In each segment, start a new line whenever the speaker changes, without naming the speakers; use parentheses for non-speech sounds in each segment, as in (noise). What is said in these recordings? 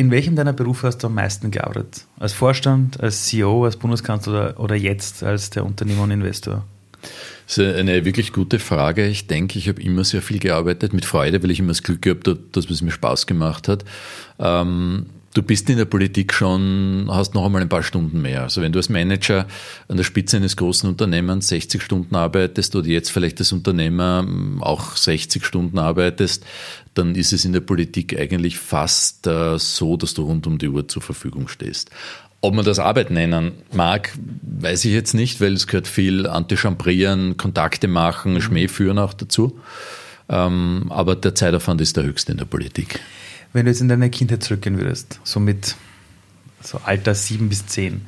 In welchem deiner Berufe hast du am meisten gearbeitet? Als Vorstand, als CEO, als Bundeskanzler oder jetzt als der Unternehmer und Investor?
Das ist eine wirklich gute Frage. Ich denke, ich habe immer sehr viel gearbeitet mit Freude, weil ich immer das Glück gehabt habe, dass es mir Spaß gemacht hat. Ähm, du bist in der Politik schon, hast noch einmal ein paar Stunden mehr. Also wenn du als Manager an der Spitze eines großen Unternehmens 60 Stunden arbeitest oder jetzt vielleicht als Unternehmer auch 60 Stunden arbeitest, dann ist es in der Politik eigentlich fast äh, so, dass du rund um die Uhr zur Verfügung stehst. Ob man das Arbeit nennen mag, weiß ich jetzt nicht, weil es gehört viel Antichambrieren, Kontakte machen, mhm. Schmäh führen auch dazu. Ähm, aber der Zeitaufwand ist der höchste in der Politik.
Wenn du jetzt in deine Kindheit zurückgehen würdest, so mit so Alter sieben bis zehn,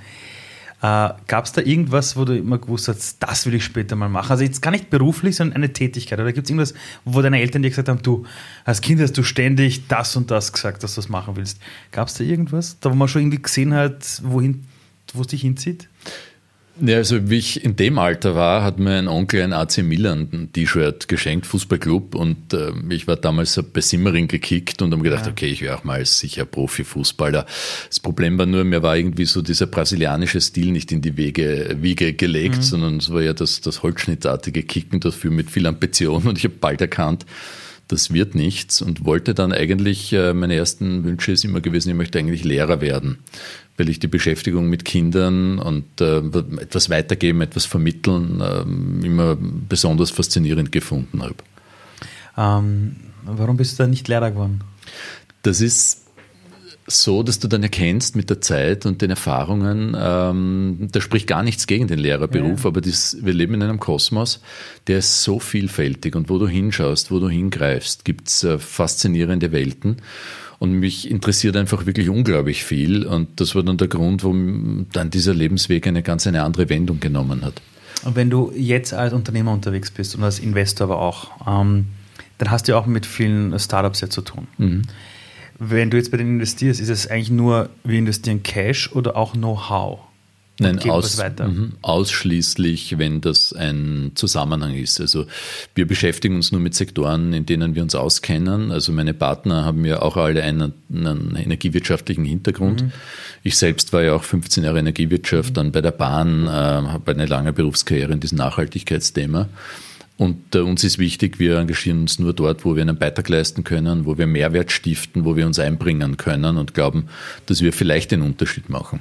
äh, Gab es da irgendwas, wo du immer gewusst hast, das will ich später mal machen? Also jetzt gar nicht beruflich, sondern eine Tätigkeit. Oder gibt es irgendwas, wo deine Eltern dir gesagt haben, du, als Kind hast du ständig das und das gesagt, dass du das machen willst. Gab es da irgendwas, da wo man schon irgendwie gesehen hat, wohin, wo es dich hinzieht?
Ja, also wie ich in dem Alter war, hat mir ein Onkel ein AC Milan T-Shirt geschenkt, Fußballclub. Und äh, ich war damals bei Simmering gekickt und habe gedacht, ja. okay, ich wäre auch mal sicher Profifußballer. Das Problem war nur, mir war irgendwie so dieser brasilianische Stil nicht in die Wege, Wiege gelegt, mhm. sondern es war ja das, das holzschnittartige Kicken dafür mit viel Ambition. Und ich habe bald erkannt, das wird nichts und wollte dann eigentlich, äh, meine ersten Wünsche ist immer gewesen, ich möchte eigentlich Lehrer werden weil ich die Beschäftigung mit Kindern und äh, etwas weitergeben, etwas vermitteln äh, immer besonders faszinierend gefunden habe.
Ähm, warum bist du da nicht Lehrer geworden?
Das ist so, dass du dann erkennst mit der Zeit und den Erfahrungen, ähm, da spricht gar nichts gegen den Lehrerberuf, ja. aber das, wir leben in einem Kosmos, der ist so vielfältig und wo du hinschaust, wo du hingreifst, gibt es äh, faszinierende Welten. Und mich interessiert einfach wirklich unglaublich viel. Und das war dann der Grund, warum dann dieser Lebensweg eine ganz eine andere Wendung genommen hat.
Und wenn du jetzt als Unternehmer unterwegs bist und als Investor aber auch, ähm, dann hast du ja auch mit vielen Startups ja zu tun. Mhm. Wenn du jetzt bei denen investierst, ist es eigentlich nur, wir investieren Cash oder auch Know-how?
Nein, aus, mhm, ausschließlich, wenn das ein Zusammenhang ist. Also wir beschäftigen uns nur mit Sektoren, in denen wir uns auskennen. Also meine Partner haben ja auch alle einen, einen energiewirtschaftlichen Hintergrund. Mhm. Ich selbst war ja auch 15 Jahre Energiewirtschaft, mhm. dann bei der Bahn, äh, habe eine lange Berufskarriere in diesem Nachhaltigkeitsthema. Und äh, uns ist wichtig, wir engagieren uns nur dort, wo wir einen Beitrag leisten können, wo wir Mehrwert stiften, wo wir uns einbringen können und glauben, dass wir vielleicht den Unterschied machen.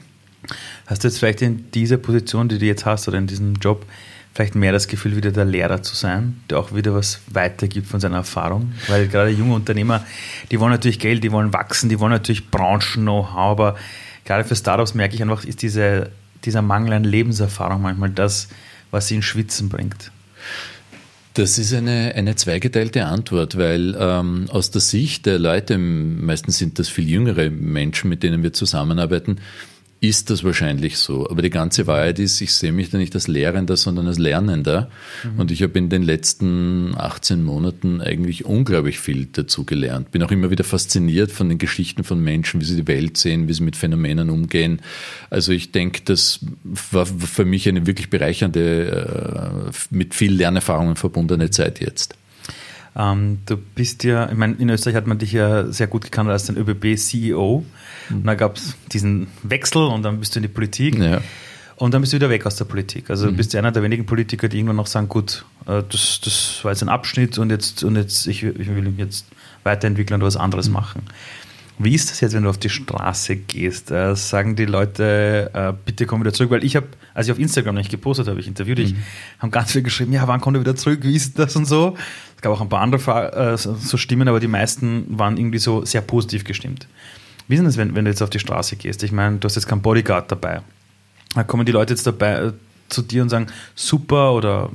Hast du jetzt vielleicht in dieser Position, die du jetzt hast oder in diesem Job, vielleicht mehr das Gefühl, wieder der Lehrer zu sein, der auch wieder was weitergibt von seiner Erfahrung? Weil gerade junge Unternehmer, die wollen natürlich Geld, die wollen wachsen, die wollen natürlich Branchen-Know-how, aber gerade für Startups merke ich einfach, ist diese, dieser Mangel an Lebenserfahrung manchmal das, was sie in Schwitzen bringt.
Das ist eine, eine zweigeteilte Antwort, weil ähm, aus der Sicht der Leute, meistens sind das viel jüngere Menschen, mit denen wir zusammenarbeiten, ist das wahrscheinlich so. Aber die ganze Wahrheit ist, ich sehe mich da nicht als Lehrender, sondern als Lernender. Mhm. Und ich habe in den letzten 18 Monaten eigentlich unglaublich viel dazu gelernt. Bin auch immer wieder fasziniert von den Geschichten von Menschen, wie sie die Welt sehen, wie sie mit Phänomenen umgehen. Also ich denke, das war für mich eine wirklich bereichernde, äh, mit viel Lernerfahrungen verbundene Zeit jetzt.
Ähm, du bist ja, ich meine, in Österreich hat man dich ja sehr gut gekannt als den ÖBB-CEO. Mhm. Und dann gab es diesen Wechsel und dann bist du in die Politik. Ja. Und dann bist du wieder weg aus der Politik. Also du mhm. bist einer der wenigen Politiker, die irgendwann noch sagen, gut, äh, das, das war jetzt ein Abschnitt und jetzt, und jetzt ich, ich will mich jetzt weiterentwickeln und was anderes mhm. machen. Wie ist das jetzt, wenn du auf die Straße gehst? Äh, sagen die Leute, äh, bitte komm wieder zurück? Weil ich habe, als ich auf Instagram nicht gepostet habe, ich interviewt dich, mhm. haben ganz viele geschrieben, ja, wann kommt er wieder zurück? Wie ist das und so? Gab auch ein paar andere äh, so Stimmen, aber die meisten waren irgendwie so sehr positiv gestimmt. Wie ist denn das, wenn, wenn du jetzt auf die Straße gehst? Ich meine, du hast jetzt keinen Bodyguard dabei. Da kommen die Leute jetzt dabei äh, zu dir und sagen, super oder,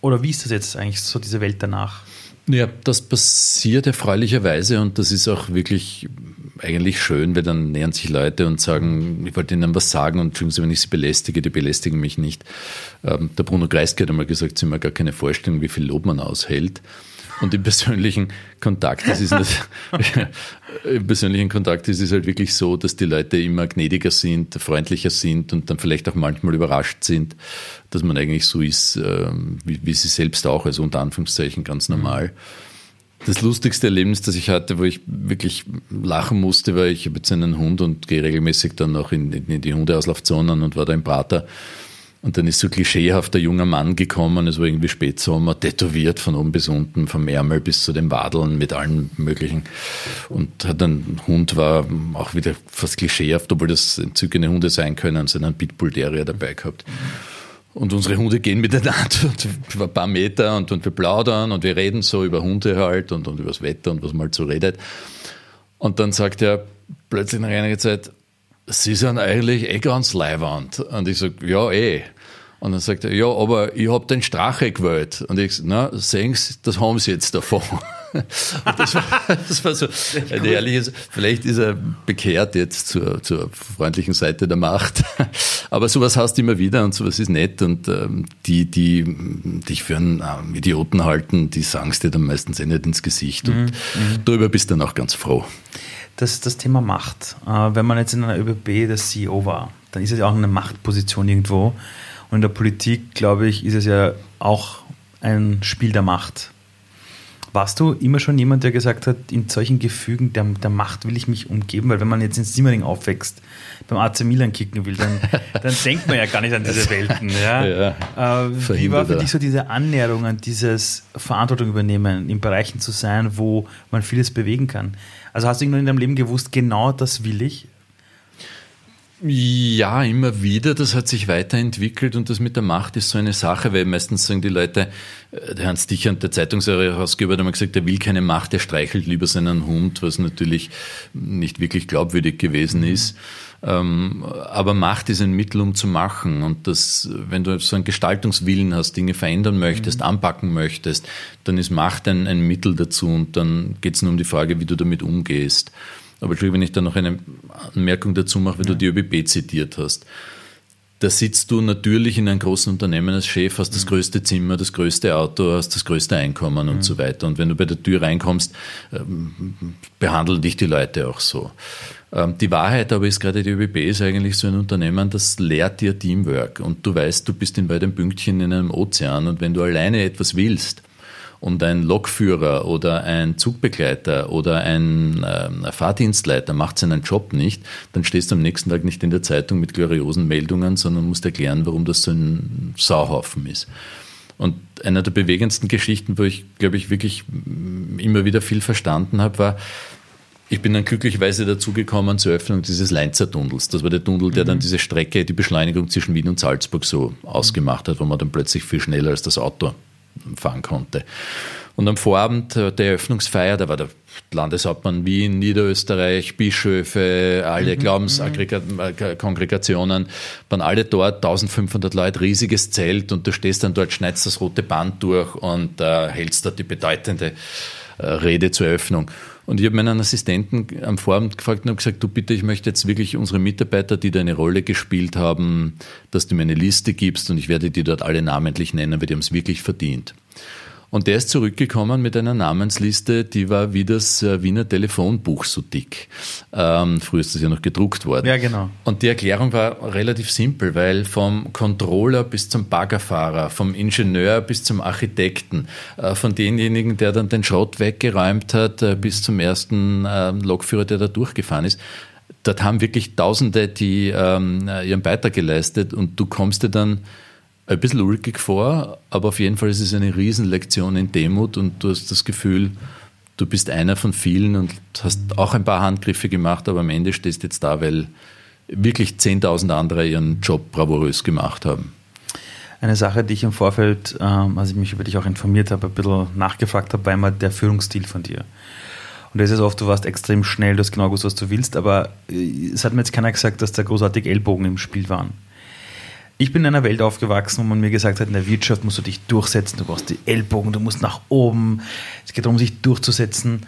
oder wie ist das jetzt eigentlich so, diese Welt danach?
Ja, das passiert erfreulicherweise und das ist auch wirklich eigentlich schön, weil dann nähern sich Leute und sagen, ich wollte Ihnen was sagen und Sie, wenn ich Sie belästige, die belästigen mich nicht. Ähm, der Bruno Kreisky hat einmal gesagt, Sie haben gar keine Vorstellung, wie viel Lob man aushält. Und im persönlichen Kontakt ist es nicht, (laughs) im persönlichen Kontakt ist es halt wirklich so, dass die Leute immer gnädiger sind, freundlicher sind und dann vielleicht auch manchmal überrascht sind, dass man eigentlich so ist, ähm, wie, wie sie selbst auch, also unter Anführungszeichen ganz normal. Mhm. das lustigste Erlebnis, das ich hatte, wo ich wirklich lachen musste, war, ich habe jetzt einen Hund und gehe regelmäßig dann noch in, in die Hundeauslaufzonen und war da im Prater. Und dann ist so klischeehafter junger Mann gekommen, es war irgendwie Spätsommer, tätowiert von oben bis unten, vom Ärmel bis zu den Wadeln mit allen möglichen. Und hat ein Hund war auch wieder fast klischeehaft, obwohl das entzückende Hunde sein können, so einen Pitbull Terrier dabei gehabt. Und unsere Hunde gehen miteinander und über ein paar Meter und, und wir plaudern und wir reden so über Hunde halt und, und über das Wetter und was man halt so redet. Und dann sagt er plötzlich nach einiger Zeit, Sie sind eigentlich eh ganz leiwand. Und ich sage, ja, eh. Und dann sagt er, ja, aber ich habe den Strache gewählt. Und ich sage, na, sehen Sie, das haben Sie jetzt davon. (laughs) Das war, das war, so ein ehrliches, vielleicht ist er bekehrt jetzt zur, zur freundlichen Seite der Macht. (laughs) Aber sowas hast du immer wieder und sowas ist nett. Und ähm, die, die dich für einen ähm, Idioten halten, die sagen es dir dann meistens eh nicht ins Gesicht. Und mhm. mhm. darüber bist du dann auch ganz froh
das, das Thema Macht. Äh, wenn man jetzt in einer ÖBB der CEO war, dann ist es ja auch eine Machtposition irgendwo. Und in der Politik, glaube ich, ist es ja auch ein Spiel der Macht. Warst du immer schon jemand, der gesagt hat, in solchen Gefügen der, der Macht will ich mich umgeben? Weil wenn man jetzt in Simmering aufwächst, beim AC Milan kicken will, dann, dann (laughs) denkt man ja gar nicht an diese Welten. Ja? ja äh, wie war für dich so diese Annäherung an dieses Verantwortung übernehmen, in Bereichen zu sein, wo man vieles bewegen kann? Also hast du irgendwann in deinem Leben gewusst, genau das will ich?
Ja, immer wieder. Das hat sich weiterentwickelt und das mit der Macht ist so eine Sache, weil meistens sagen die Leute, äh, der Hans Dichand, der Zeitungsherausgeber, hat immer gesagt, er will keine Macht, er streichelt lieber seinen Hund, was natürlich nicht wirklich glaubwürdig gewesen ist. Ähm, aber Macht ist ein Mittel, um zu machen. Und das, wenn du so einen Gestaltungswillen hast, Dinge verändern möchtest, mhm. anpacken möchtest, dann ist Macht ein, ein Mittel dazu und dann geht es nur um die Frage, wie du damit umgehst. Aber Entschuldigung, wenn ich da noch eine Anmerkung dazu mache, wenn ja. du die ÖBB zitiert hast. Da sitzt du natürlich in einem großen Unternehmen als Chef, hast das mhm. größte Zimmer, das größte Auto, hast das größte Einkommen mhm. und so weiter. Und wenn du bei der Tür reinkommst, ähm, behandeln dich die Leute auch so. Ähm, die Wahrheit aber ist gerade, die ÖBB ist eigentlich so ein Unternehmen, das lehrt dir Teamwork. Und du weißt, du bist in beiden Pünktchen in einem Ozean. Und wenn du alleine etwas willst, und ein Lokführer oder ein Zugbegleiter oder ein äh, Fahrdienstleiter macht seinen Job nicht, dann stehst du am nächsten Tag nicht in der Zeitung mit gloriosen Meldungen, sondern musst erklären, warum das so ein Sauhaufen ist. Und einer der bewegendsten Geschichten, wo ich, glaube ich, wirklich immer wieder viel verstanden habe, war, ich bin dann glücklicherweise dazugekommen zur Öffnung dieses Leinzer Tunnels. Das war der Tunnel, der mhm. dann diese Strecke, die Beschleunigung zwischen Wien und Salzburg so ausgemacht hat, wo man dann plötzlich viel schneller als das Auto fahren konnte. Und am Vorabend der Eröffnungsfeier, da war der Landeshauptmann Wien, Niederösterreich, Bischöfe, alle mhm. Glaubenskongregationen, waren alle dort, 1500 Leute, riesiges Zelt und du stehst dann dort, schneidest das rote Band durch und äh, hältst dort die bedeutende äh, Rede zur Eröffnung. Und ich habe meinen Assistenten am Vorabend gefragt und habe gesagt, du bitte, ich möchte jetzt wirklich unsere Mitarbeiter, die da eine Rolle gespielt haben, dass du mir eine Liste gibst und ich werde die dort alle namentlich nennen, weil die haben es wirklich verdient. Und der ist zurückgekommen mit einer Namensliste, die war wie das äh, Wiener Telefonbuch so dick. Ähm, früher ist das ja noch gedruckt worden.
Ja, genau.
Und die Erklärung war relativ simpel, weil vom Controller bis zum Baggerfahrer, vom Ingenieur bis zum Architekten, äh, von denjenigen, der dann den Schrott weggeräumt hat, äh, bis zum ersten äh, Lokführer, der da durchgefahren ist, dort haben wirklich Tausende, die ähm, ihren Beitrag geleistet und du kommst dir dann ein bisschen ulkig vor, aber auf jeden Fall ist es eine Riesenlektion in Demut und du hast das Gefühl, du bist einer von vielen und hast auch ein paar Handgriffe gemacht, aber am Ende stehst du jetzt da, weil wirklich 10.000 andere ihren Job bravourös gemacht haben.
Eine Sache, die ich im Vorfeld, ähm, als ich mich über dich auch informiert habe, ein bisschen nachgefragt habe, war immer der Führungsstil von dir. Und das ist oft, du warst extrem schnell, du hast genau gewusst, was du willst, aber äh, es hat mir jetzt keiner gesagt, dass da großartig Ellbogen im Spiel waren. Ich bin in einer Welt aufgewachsen, wo man mir gesagt hat, in der Wirtschaft musst du dich durchsetzen, du brauchst die Ellbogen, du musst nach oben. Es geht darum, sich durchzusetzen.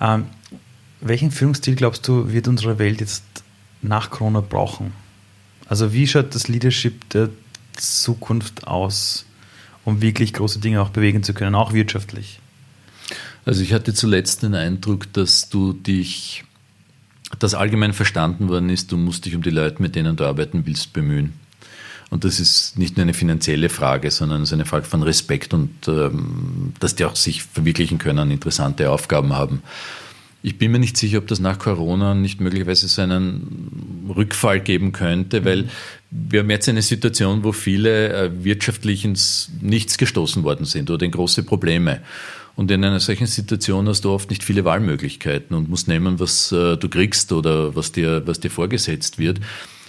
Ähm, welchen Führungsstil glaubst du, wird unsere Welt jetzt nach Corona brauchen? Also wie schaut das Leadership der Zukunft aus, um wirklich große Dinge auch bewegen zu können, auch wirtschaftlich?
Also ich hatte zuletzt den Eindruck, dass du dich, dass allgemein verstanden worden ist, du musst dich um die Leute, mit denen du arbeiten willst, bemühen. Und das ist nicht nur eine finanzielle Frage, sondern es ist eine Frage von Respekt und ähm, dass die auch sich verwirklichen können, interessante Aufgaben haben. Ich bin mir nicht sicher, ob das nach Corona nicht möglicherweise so einen Rückfall geben könnte, weil wir haben jetzt eine Situation, wo viele äh, wirtschaftlich ins Nichts gestoßen worden sind oder in große Probleme. Und in einer solchen Situation hast du oft nicht viele Wahlmöglichkeiten und musst nehmen, was äh, du kriegst oder was dir, was dir vorgesetzt wird.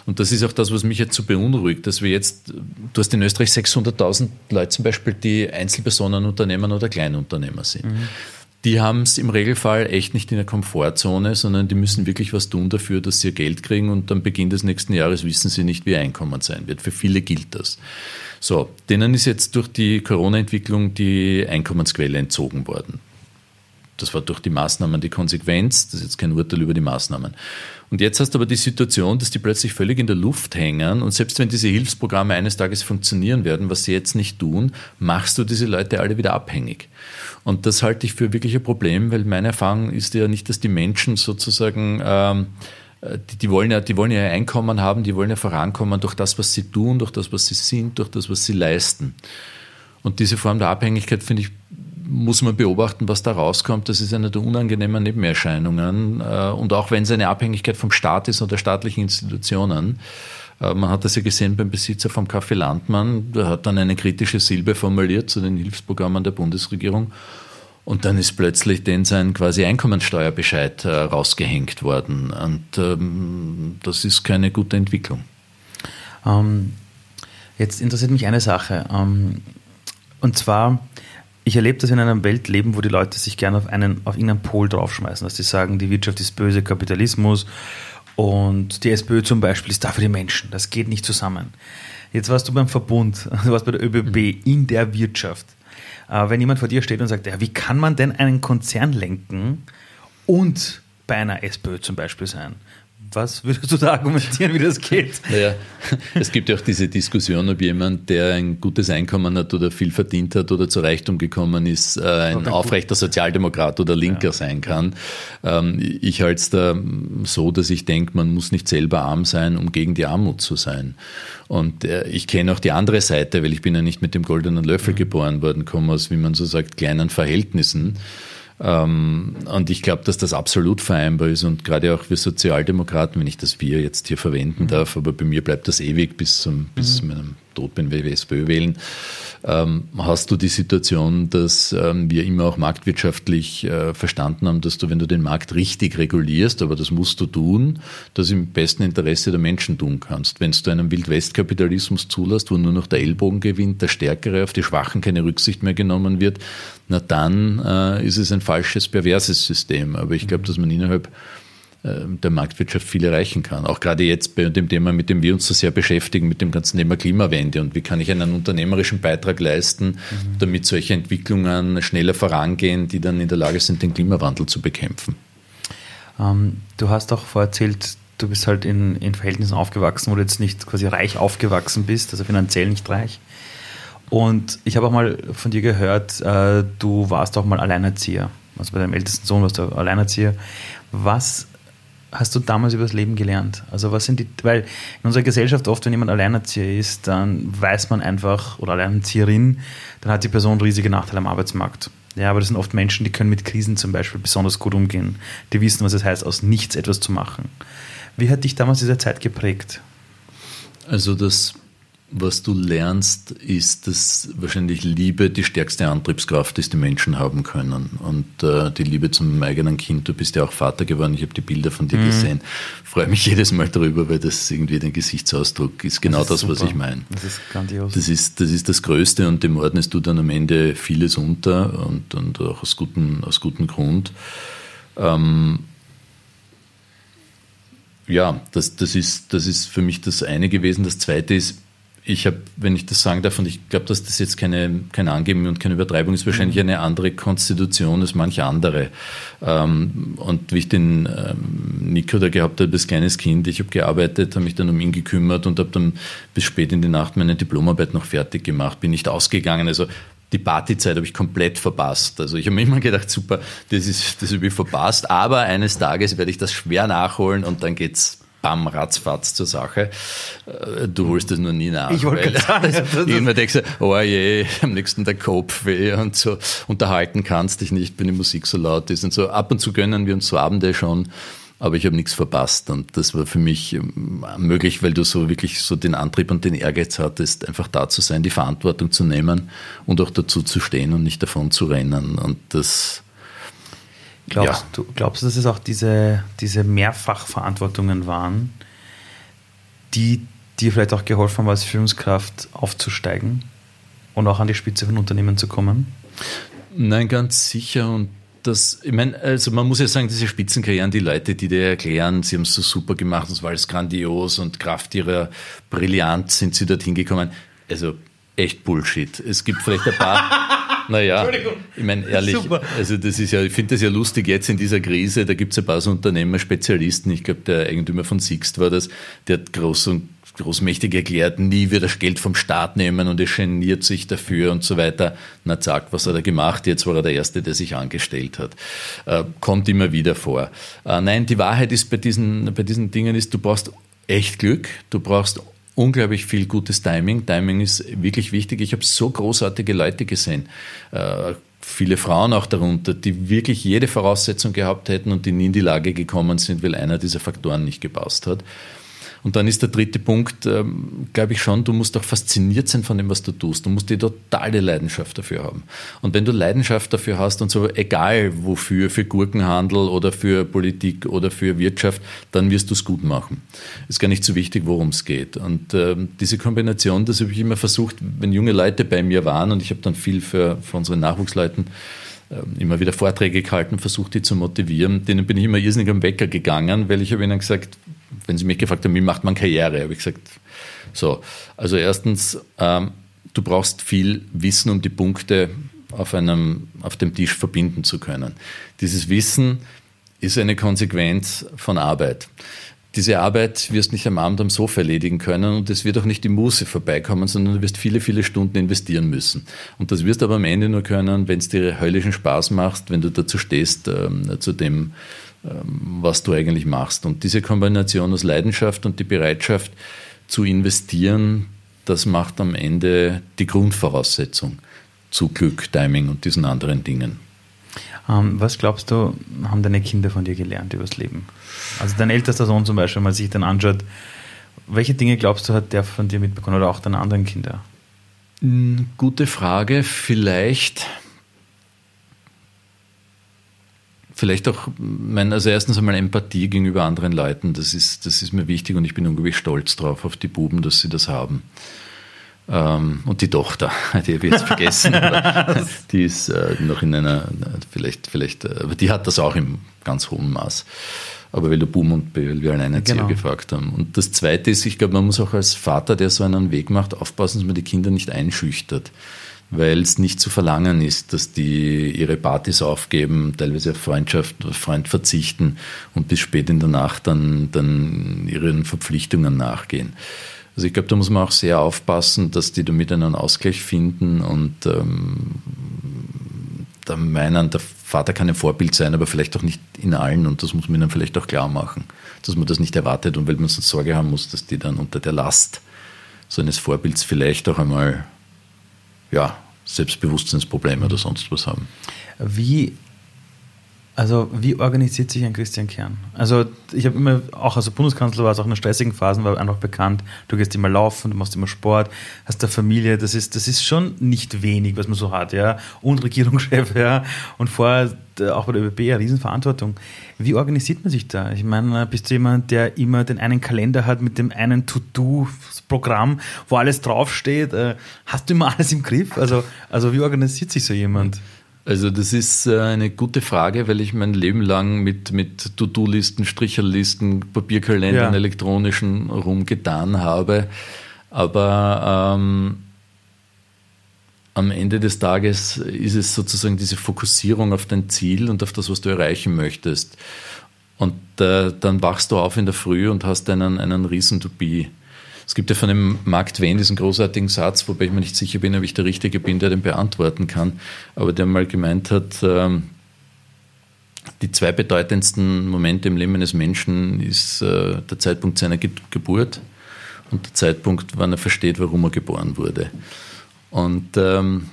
Und das ist auch das, was mich jetzt so beunruhigt, dass wir jetzt, du hast in Österreich 600.000 Leute zum Beispiel, die Einzelpersonenunternehmer oder Kleinunternehmer sind. Mhm. Die haben es im Regelfall echt nicht in der Komfortzone, sondern die müssen wirklich was tun dafür, dass sie ihr Geld kriegen und am Beginn des nächsten Jahres wissen sie nicht, wie ihr Einkommen sein wird. Für viele gilt das. So, denen ist jetzt durch die Corona-Entwicklung die Einkommensquelle entzogen worden. Das war durch die Maßnahmen die Konsequenz. Das ist jetzt kein Urteil über die Maßnahmen. Und jetzt hast du aber die Situation, dass die plötzlich völlig in der Luft hängen. Und selbst wenn diese Hilfsprogramme eines Tages funktionieren werden, was sie jetzt nicht tun, machst du diese Leute alle wieder abhängig. Und das halte ich für wirklich ein Problem, weil meine Erfahrung ist ja nicht, dass die Menschen sozusagen ähm, die, die, wollen ja, die wollen ja ein Einkommen haben, die wollen ja vorankommen durch das, was sie tun, durch das, was sie sind, durch das, was sie leisten. Und diese Form der Abhängigkeit, finde ich, muss man beobachten, was da rauskommt. Das ist eine der unangenehmen Nebenerscheinungen. Äh, und auch wenn es eine Abhängigkeit vom Staat ist oder staatlichen Institutionen. Äh, man hat das ja gesehen beim Besitzer vom Café Landmann. Der hat dann eine kritische Silbe formuliert zu den Hilfsprogrammen der Bundesregierung. Und dann ist plötzlich den sein quasi Einkommensteuerbescheid äh, rausgehängt worden. Und ähm, das ist keine gute Entwicklung.
Ähm, jetzt interessiert mich eine Sache. Ähm, und zwar, ich erlebe, wir in einer Welt leben, wo die Leute sich gerne auf, einen, auf irgendeinen Pol draufschmeißen. Dass sie sagen, die Wirtschaft ist böse, Kapitalismus und die SPÖ zum Beispiel ist da für die Menschen. Das geht nicht zusammen. Jetzt warst du beim Verbund, (laughs) du warst bei der ÖBB mhm. in der Wirtschaft. Äh, wenn jemand vor dir steht und sagt, ja, wie kann man denn einen Konzern lenken und bei einer SPÖ zum Beispiel sein? Was würdest du da argumentieren, wie das geht? (laughs)
Naja, es gibt ja auch diese Diskussion, ob jemand, der ein gutes Einkommen hat oder viel verdient hat oder zu Reichtum gekommen ist, äh, ein aufrechter Sozialdemokrat oder Linker ja. sein kann. Ähm, ich halte es da so, dass ich denke, man muss nicht selber arm sein, um gegen die Armut zu sein. Und äh, ich kenne auch die andere Seite, weil ich bin ja nicht mit dem goldenen Löffel mhm. geboren worden, komme aus, wie man so sagt, kleinen Verhältnissen. Ähm, und ich glaube, dass das absolut vereinbar ist und gerade auch wir Sozialdemokraten, wenn ich das wir jetzt hier verwenden mhm. darf, aber bei mir bleibt das ewig bis zum, bis mhm. meinem tot bin, wenn wir SPÖ wählen, ähm, hast du die Situation, dass ähm, wir immer auch marktwirtschaftlich äh, verstanden haben, dass du, wenn du den Markt richtig regulierst, aber das musst du tun, das im besten Interesse der Menschen tun kannst. Wenn du einen Wildwestkapitalismus zulässt, wo nur noch der Ellbogen gewinnt, der Stärkere auf die Schwachen keine Rücksicht mehr genommen wird, na dann äh, ist es ein falsches, perverses System. Aber ich glaube, dass man innerhalb der Marktwirtschaft viel erreichen kann. Auch gerade jetzt bei dem Thema, mit dem wir uns so sehr beschäftigen, mit dem ganzen Thema Klimawende und wie kann ich einen unternehmerischen Beitrag leisten, mhm. damit solche Entwicklungen schneller vorangehen, die dann in der Lage sind, den Klimawandel zu bekämpfen.
Ähm, du hast auch vorerzählt, du bist halt in, in Verhältnissen aufgewachsen, wo du jetzt nicht quasi reich aufgewachsen bist, also finanziell nicht reich. Und ich habe auch mal von dir gehört, äh, du warst auch mal Alleinerzieher. Also bei deinem ältesten Sohn warst du Alleinerzieher. Was hast du damals über das Leben gelernt? Also was sind die, weil in unserer Gesellschaft oft, wenn jemand Alleinerzieher ist, dann weiß man einfach, oder Alleinerzieherin, dann hat die Person riesige Nachteile am Arbeitsmarkt. Ja, aber das sind oft Menschen, die können mit Krisen zum Beispiel besonders gut umgehen. Die wissen, was es heißt, aus nichts etwas zu machen. Wie hat dich damals diese Zeit geprägt?
Also das was du lernst, ist, dass wahrscheinlich Liebe die stärkste Antriebskraft ist, die Menschen haben können. Und äh, die Liebe zum eigenen Kind, du bist ja auch Vater geworden, ich habe die Bilder von dir mhm. gesehen. Freue mich (laughs) jedes Mal darüber, weil das irgendwie den Gesichtsausdruck ist genau das, ist das was ich meine. Das ist grandios. Das ist, das ist das Größte und dem ordnest du dann am Ende vieles unter und, und auch aus gutem, aus gutem Grund. Ähm, ja, das, das, ist, das ist für mich das eine gewesen. Das zweite ist, ich habe, wenn ich das sagen darf, und ich glaube, dass das jetzt keine, kein Angeben und keine Übertreibung ist, wahrscheinlich mhm. eine andere Konstitution als manche andere. Ähm, und wie ich den ähm, Nico da gehabt habe, als kleines Kind, ich habe gearbeitet, habe mich dann um ihn gekümmert und habe dann bis spät in die Nacht meine Diplomarbeit noch fertig gemacht, bin nicht ausgegangen. Also die Partyzeit habe ich komplett verpasst. Also ich habe mir immer gedacht, super, das ist das habe ich verpasst, aber eines Tages werde ich das schwer nachholen und dann geht's bam, ratzfatz zur Sache. Äh, du holst das nur nie nach.
Ich wollte sagen. (laughs)
Irgendwann denkst du, oh je, am nächsten der Kopf weh und so. Unterhalten kannst dich nicht, wenn die Musik so laut ist und so. Ab und zu gönnen wir uns so Abende schon aber ich habe nichts verpasst und das war für mich ähm, möglich, weil du so wirklich so den Antrieb und den Ehrgeiz hattest, einfach da zu sein, die Verantwortung zu nehmen und auch dazu zu stehen und nicht davon zu rennen und das
Glaubst, ja. du, glaubst du, dass es auch diese, diese Mehrfachverantwortungen waren, die dir vielleicht auch geholfen haben, als Führungskraft aufzusteigen und auch an die Spitze von Unternehmen zu kommen?
Nein, ganz sicher und das, ich meine, also man muss ja sagen, diese Spitzenkarrieren, die Leute, die dir erklären, sie haben es so super gemacht, es war alles grandios und Kraft ihrer Brillanz sind sie dorthin gekommen. Also echt Bullshit. Es gibt vielleicht ein paar. (laughs) Naja, ich meine, ehrlich, Super. also das ist ja, ich finde das ja lustig jetzt in dieser Krise, da gibt es ein paar so Unternehmer, Spezialisten, ich glaube, der Eigentümer von Sixt war das, der hat groß und großmächtig erklärt, nie wird das Geld vom Staat nehmen und er geniert sich dafür und so weiter. Na zack, was hat er gemacht? Jetzt war er der Erste, der sich angestellt hat. Äh, kommt immer wieder vor. Äh, nein, die Wahrheit ist bei diesen, bei diesen Dingen ist, du brauchst echt Glück, du brauchst unglaublich viel gutes Timing. Timing ist wirklich wichtig. Ich habe so großartige Leute gesehen. Äh, viele Frauen auch darunter, die wirklich jede Voraussetzung gehabt hätten und die nie in die Lage gekommen sind, weil einer dieser Faktoren nicht gepasst hat. Und dann ist der dritte Punkt, ähm, glaube ich schon, du musst auch fasziniert sein von dem, was du tust. Du musst die totale Leidenschaft dafür haben. Und wenn du Leidenschaft dafür hast und so, egal wofür, für Gurkenhandel oder für Politik oder für Wirtschaft, dann wirst du es gut machen. Ist gar nicht so wichtig, worum es geht. Und ähm, diese Kombination, das habe ich immer versucht, wenn junge Leute bei mir waren und ich habe dann viel für, für unsere Nachwuchsleuten ähm, immer wieder Vorträge gehalten, versucht die zu motivieren. Denen bin ich immer irrsinnig am Wecker gegangen, weil ich habe ihnen gesagt, wenn Sie mich gefragt haben, wie macht man Karriere, habe ich gesagt, so, also erstens, ähm, du brauchst viel Wissen, um die Punkte auf, einem, auf dem Tisch verbinden zu können. Dieses Wissen ist eine Konsequenz von Arbeit. Diese Arbeit wirst du nicht am Abend am Sofa erledigen können und es wird auch nicht die Muße vorbeikommen, sondern du wirst viele, viele Stunden investieren müssen. Und das wirst du aber am Ende nur können, wenn es dir höllischen Spaß macht, wenn du dazu stehst, ähm, zu dem, ähm, was du eigentlich machst. Und diese Kombination aus Leidenschaft und die Bereitschaft zu investieren, das macht am Ende die Grundvoraussetzung zu Glück, Timing und diesen anderen Dingen.
Ähm, was glaubst du, haben deine Kinder von dir gelernt übers Leben? Also dein ältester Sohn zum Beispiel, wenn man sich dann anschaut, welche Dinge glaubst du, hat der von dir mitbekommen oder auch deine anderen Kinder?
Hm, gute Frage. Vielleicht vielleicht auch, mein, also erstens einmal Empathie gegenüber anderen Leuten, das ist, das ist mir wichtig und ich bin unglaublich stolz drauf, auf die Buben, dass sie das haben. Ähm, und die Tochter, (laughs) die habe ich jetzt vergessen, (laughs) die ist äh, noch in einer, vielleicht, vielleicht, äh, aber die hat das auch im ganz hohen Maß. Aber weil du Boom und weil wir Alleinerzieher genau. gefragt haben. Und das Zweite ist, ich glaube, man muss auch als Vater, der so einen Weg macht, aufpassen, dass man die Kinder nicht einschüchtert weil es nicht zu verlangen ist, dass die ihre Partys aufgeben, teilweise auf Freundschaft Freund verzichten und bis spät in der Nacht dann, dann ihren Verpflichtungen nachgehen. Also ich glaube, da muss man auch sehr aufpassen, dass die damit einen Ausgleich finden und ähm, da meinen, der Vater kann ein Vorbild sein, aber vielleicht auch nicht in allen und das muss man ihnen vielleicht auch klar machen, dass man das nicht erwartet und weil man sonst Sorge haben muss, dass die dann unter der Last so eines Vorbilds vielleicht auch einmal ja, Selbstbewusstseinsprobleme oder sonst was haben.
Wie, also wie organisiert sich ein Christian Kern? Also ich habe immer, auch als Bundeskanzler war es auch in stressigen Phasen, war einfach bekannt, du gehst immer laufen, du machst immer Sport, hast eine Familie, das ist, das ist schon nicht wenig, was man so hat, ja. Und Regierungschef, (laughs) ja. Und vorher auch bei der ÖBB eine Riesenverantwortung. Wie organisiert man sich da? Ich meine, bist du jemand, der immer den einen Kalender hat mit dem einen To-Do-Programm, wo alles draufsteht? Äh, hast du immer (laughs) alles im Griff? Also, also wie organisiert sich so jemand?
Also das ist äh, eine gute Frage, weil ich mein Leben lang mit, mit To-Do-Listen, Stricherlisten, Papierkalendern, ja. elektronischen rumgetan habe. Aber ähm, am Ende des Tages ist es sozusagen diese Fokussierung auf dein Ziel und auf das, was du erreichen möchtest. Und äh, dann wachst du auf in der Früh und hast einen, einen Reason to be. Es gibt ja von dem Mark Twain diesen großartigen Satz, wobei ich mir nicht sicher bin, ob ich der Richtige bin, der den beantworten kann, aber der mal gemeint hat, ähm, die zwei bedeutendsten Momente im Leben eines Menschen ist äh, der Zeitpunkt seiner Ge Geburt und der Zeitpunkt, wann er versteht, warum er geboren wurde. Und ähm,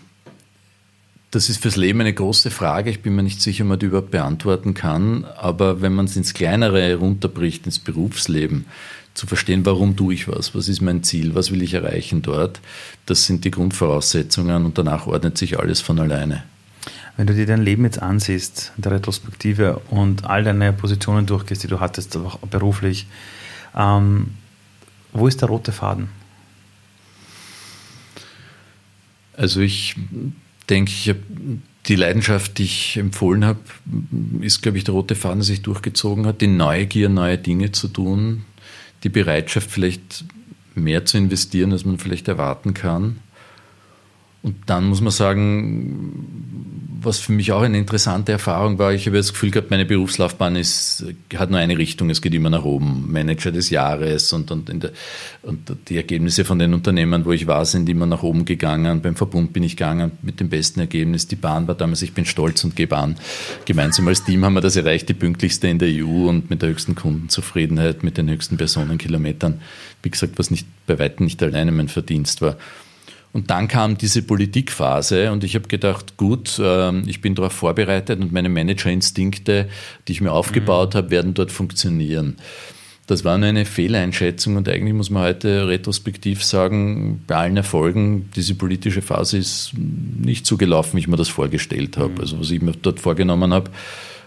das ist fürs Leben eine große Frage. Ich bin mir nicht sicher, ob man die überhaupt beantworten kann. Aber wenn man es ins Kleinere runterbricht, ins Berufsleben, zu verstehen, warum tue ich was, was ist mein Ziel, was will ich erreichen dort, das sind die Grundvoraussetzungen und danach ordnet sich alles von alleine.
Wenn du dir dein Leben jetzt ansiehst, in der Retrospektive und all deine Positionen durchgehst, die du hattest, beruflich, ähm, wo ist der rote Faden?
Also ich denke, ich habe die Leidenschaft, die ich empfohlen habe, ist, glaube ich, der rote Faden, der sich durchgezogen hat. Die Neugier, neue Dinge zu tun, die Bereitschaft, vielleicht mehr zu investieren, als man vielleicht erwarten kann. Und dann muss man sagen, was für mich auch eine interessante Erfahrung war, ich habe das Gefühl gehabt, meine Berufslaufbahn ist, hat nur eine Richtung, es geht immer nach oben. Manager des Jahres und, und, der, und die Ergebnisse von den Unternehmen, wo ich war, sind immer nach oben gegangen. Beim Verbund bin ich gegangen mit dem besten Ergebnis. Die Bahn war damals, ich bin stolz und gebe an. Gemeinsam als Team haben wir das erreicht, die pünktlichste in der EU und mit der höchsten Kundenzufriedenheit, mit den höchsten Personenkilometern. Wie gesagt, was nicht bei weitem nicht alleine mein Verdienst war. Und dann kam diese Politikphase und ich habe gedacht, gut, ähm, ich bin darauf vorbereitet und meine Managerinstinkte, die ich mir aufgebaut mhm. habe, werden dort funktionieren. Das war nur eine Fehleinschätzung und eigentlich muss man heute retrospektiv sagen, bei allen Erfolgen, diese politische Phase ist nicht so gelaufen, wie ich mir das vorgestellt habe. Mhm. Also was ich mir dort vorgenommen habe,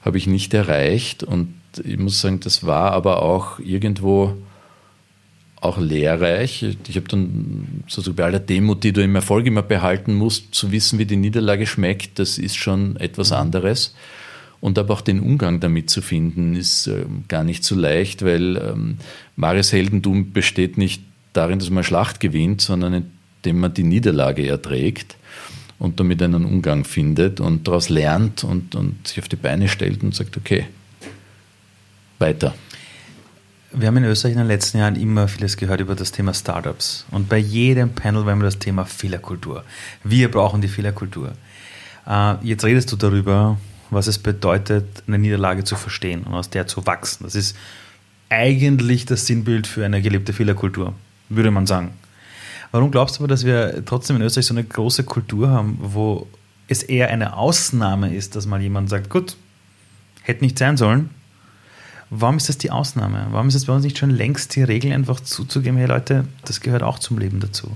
habe ich nicht erreicht und ich muss sagen, das war aber auch irgendwo auch lehrreich. Ich habe dann sozusagen bei aller Demut, die du im Erfolg immer behalten musst, zu wissen, wie die Niederlage schmeckt, das ist schon etwas mhm. anderes. Und aber auch den Umgang damit zu finden, ist äh, gar nicht so leicht, weil ähm, wahres Heldentum besteht nicht darin, dass man Schlacht gewinnt, sondern indem man die Niederlage erträgt und damit einen Umgang findet und daraus lernt und, und sich auf die Beine stellt und sagt, okay, weiter.
Wir haben in Österreich in den letzten Jahren immer vieles gehört über das Thema Startups. Und bei jedem Panel war immer das Thema Fehlerkultur. Wir brauchen die Fehlerkultur. Äh, jetzt redest du darüber, was es bedeutet, eine Niederlage zu verstehen und aus der zu wachsen. Das ist eigentlich das Sinnbild für eine gelebte Fehlerkultur, würde man sagen. Warum glaubst du aber, dass wir trotzdem in Österreich so eine große Kultur haben, wo es eher eine Ausnahme ist, dass mal jemand sagt, gut, hätte nicht sein sollen, Warum ist das die Ausnahme? Warum ist es bei uns nicht schon längst die Regel, einfach zuzugeben, hey Leute, das gehört auch zum Leben dazu?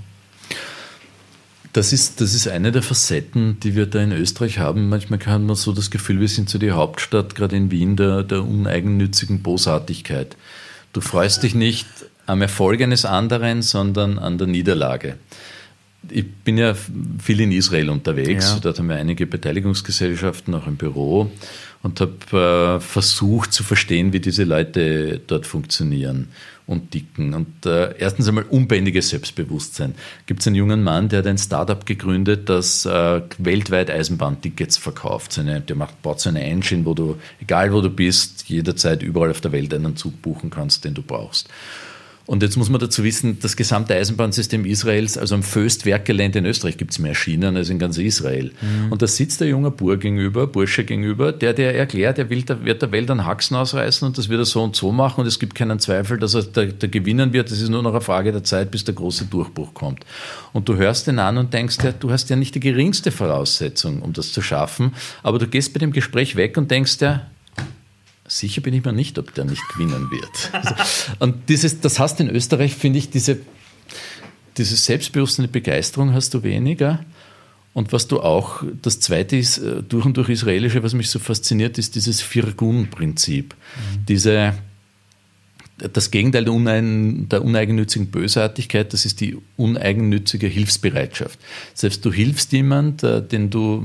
Das ist, das ist eine der Facetten, die wir da in Österreich haben. Manchmal hat man so das Gefühl, wir sind so die Hauptstadt, gerade in Wien, der, der uneigennützigen Bosartigkeit. Du freust dich nicht am Erfolg eines anderen, sondern an der Niederlage. Ich bin ja viel in Israel unterwegs. Ja. Dort haben wir einige Beteiligungsgesellschaften, auch im Büro und habe äh, versucht zu verstehen, wie diese Leute dort funktionieren und dicken. Und äh, erstens einmal unbändiges Selbstbewusstsein. Gibt es einen jungen Mann, der hat ein Startup gegründet, das äh, weltweit Eisenbahntickets verkauft. Seine, der macht, baut so eine Engine, wo du, egal wo du bist, jederzeit überall auf der Welt einen Zug buchen kannst, den du brauchst. Und jetzt muss man dazu wissen, das gesamte Eisenbahnsystem Israels, also am Föst-Werkgelände in Österreich gibt es mehr Schienen als in ganz Israel. Mhm. Und da sitzt der junge Bur gegenüber, Bursche gegenüber, der dir erklärt, er will, der wird der Welt einen Haxen ausreißen und das wird er so und so machen und es gibt keinen Zweifel, dass er da, da gewinnen wird. Es ist nur noch eine Frage der Zeit, bis der große Durchbruch kommt. Und du hörst den an und denkst dir, du hast ja nicht die geringste Voraussetzung, um das zu schaffen, aber du gehst bei dem Gespräch weg und denkst dir, Sicher bin ich mir nicht, ob der nicht gewinnen wird. Also, und dieses, das hast in Österreich, finde ich, diese, diese selbstbewusste Begeisterung hast du weniger. Und was du auch, das zweite ist, äh, durch und durch Israelische, was mich so fasziniert, ist dieses Firgun-Prinzip. Mhm. Diese, das Gegenteil der, unein, der, uneigennützigen Bösartigkeit, das ist die uneigennützige Hilfsbereitschaft. Selbst du hilfst jemand, äh, den du,